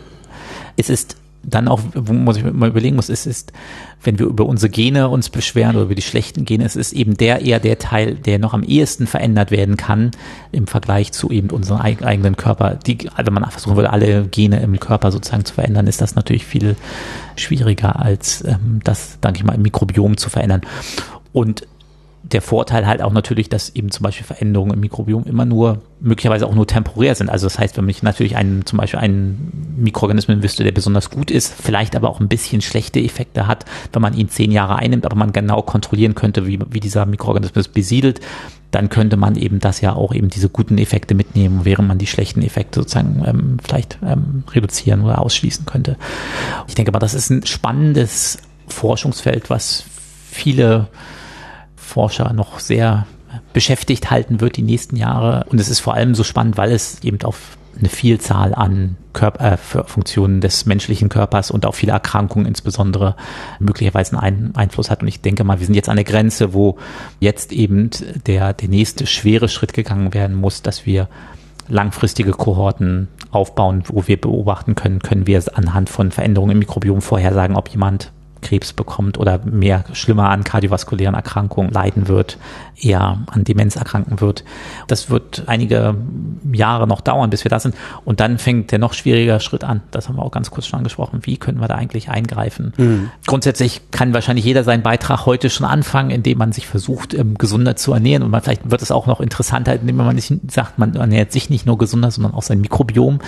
es ist dann auch, wo man sich mal überlegen muss, ist, ist, wenn wir über unsere Gene uns beschweren oder über die schlechten Gene, es ist eben der eher der Teil, der noch am ehesten verändert werden kann im Vergleich zu eben unserem eigenen Körper. Die, also man versuchen würde, alle Gene im Körper sozusagen zu verändern, ist das natürlich viel schwieriger als ähm, das, denke ich mal, im Mikrobiom zu verändern. Und der Vorteil halt auch natürlich, dass eben zum Beispiel Veränderungen im Mikrobiom immer nur, möglicherweise auch nur temporär sind. Also das heißt, wenn ich natürlich einen, zum Beispiel einen Mikroorganismus wüsste, der besonders gut ist, vielleicht aber auch ein bisschen schlechte Effekte hat, wenn man ihn zehn Jahre einnimmt, aber man genau kontrollieren könnte, wie, wie dieser Mikroorganismus besiedelt, dann könnte man eben das ja auch eben diese guten Effekte mitnehmen, während man die schlechten Effekte sozusagen ähm, vielleicht ähm, reduzieren oder ausschließen könnte. Ich denke mal, das ist ein spannendes Forschungsfeld, was viele Forscher noch sehr beschäftigt halten wird die nächsten Jahre. Und es ist vor allem so spannend, weil es eben auf eine Vielzahl an Körper, äh, Funktionen des menschlichen Körpers und auch viele Erkrankungen insbesondere möglicherweise einen Einfluss hat. Und ich denke mal, wir sind jetzt an der Grenze, wo jetzt eben der, der nächste schwere Schritt gegangen werden muss, dass wir langfristige Kohorten aufbauen, wo wir beobachten können, können wir anhand von Veränderungen im Mikrobiom vorhersagen, ob jemand Krebs bekommt oder mehr schlimmer an kardiovaskulären Erkrankungen leiden wird, eher an Demenz erkranken wird. Das wird einige Jahre noch dauern, bis wir da sind. Und dann fängt der noch schwierigere Schritt an. Das haben wir auch ganz kurz schon angesprochen. Wie können wir da eigentlich eingreifen? Mhm. Grundsätzlich kann wahrscheinlich jeder seinen Beitrag heute schon anfangen, indem man sich versucht, ähm, gesunder zu ernähren. Und man, vielleicht wird es auch noch interessanter, indem man nicht sagt, man ernährt sich nicht nur gesunder, sondern auch sein Mikrobiom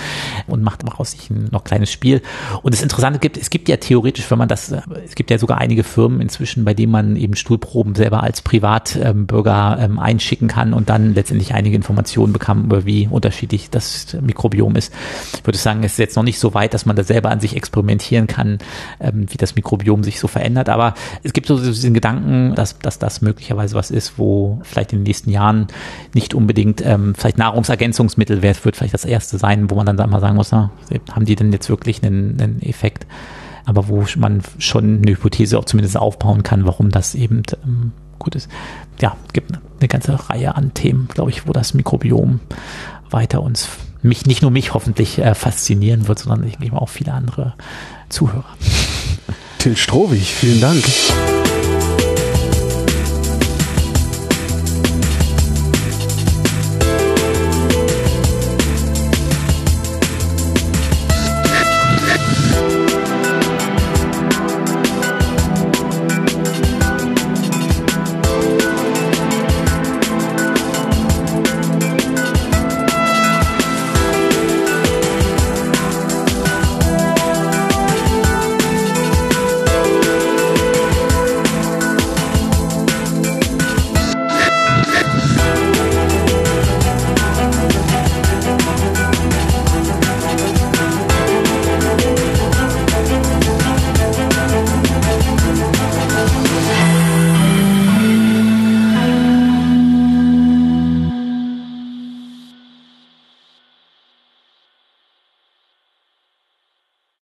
und macht daraus sich ein noch kleines Spiel. Und das Interessante gibt, es gibt ja theoretisch, wenn man das es gibt ja sogar einige Firmen inzwischen, bei denen man eben Stuhlproben selber als Privatbürger ähm, ähm, einschicken kann und dann letztendlich einige Informationen bekommen, über wie unterschiedlich das Mikrobiom ist. Ich würde sagen, es ist jetzt noch nicht so weit, dass man da selber an sich experimentieren kann, ähm, wie das Mikrobiom sich so verändert. Aber es gibt so diesen Gedanken, dass, dass das möglicherweise was ist, wo vielleicht in den nächsten Jahren nicht unbedingt ähm, vielleicht Nahrungsergänzungsmittel wird, wird vielleicht das erste sein, wo man dann mal sagen muss, na, haben die denn jetzt wirklich einen, einen Effekt? Aber wo man schon eine Hypothese auch zumindest aufbauen kann, warum das eben ähm, gut ist. Ja, gibt eine ganze Reihe an Themen, glaube ich, wo das Mikrobiom weiter uns, mich, nicht nur mich hoffentlich äh, faszinieren wird, sondern ich denke auch viele andere Zuhörer. Till Strohwig, vielen Dank.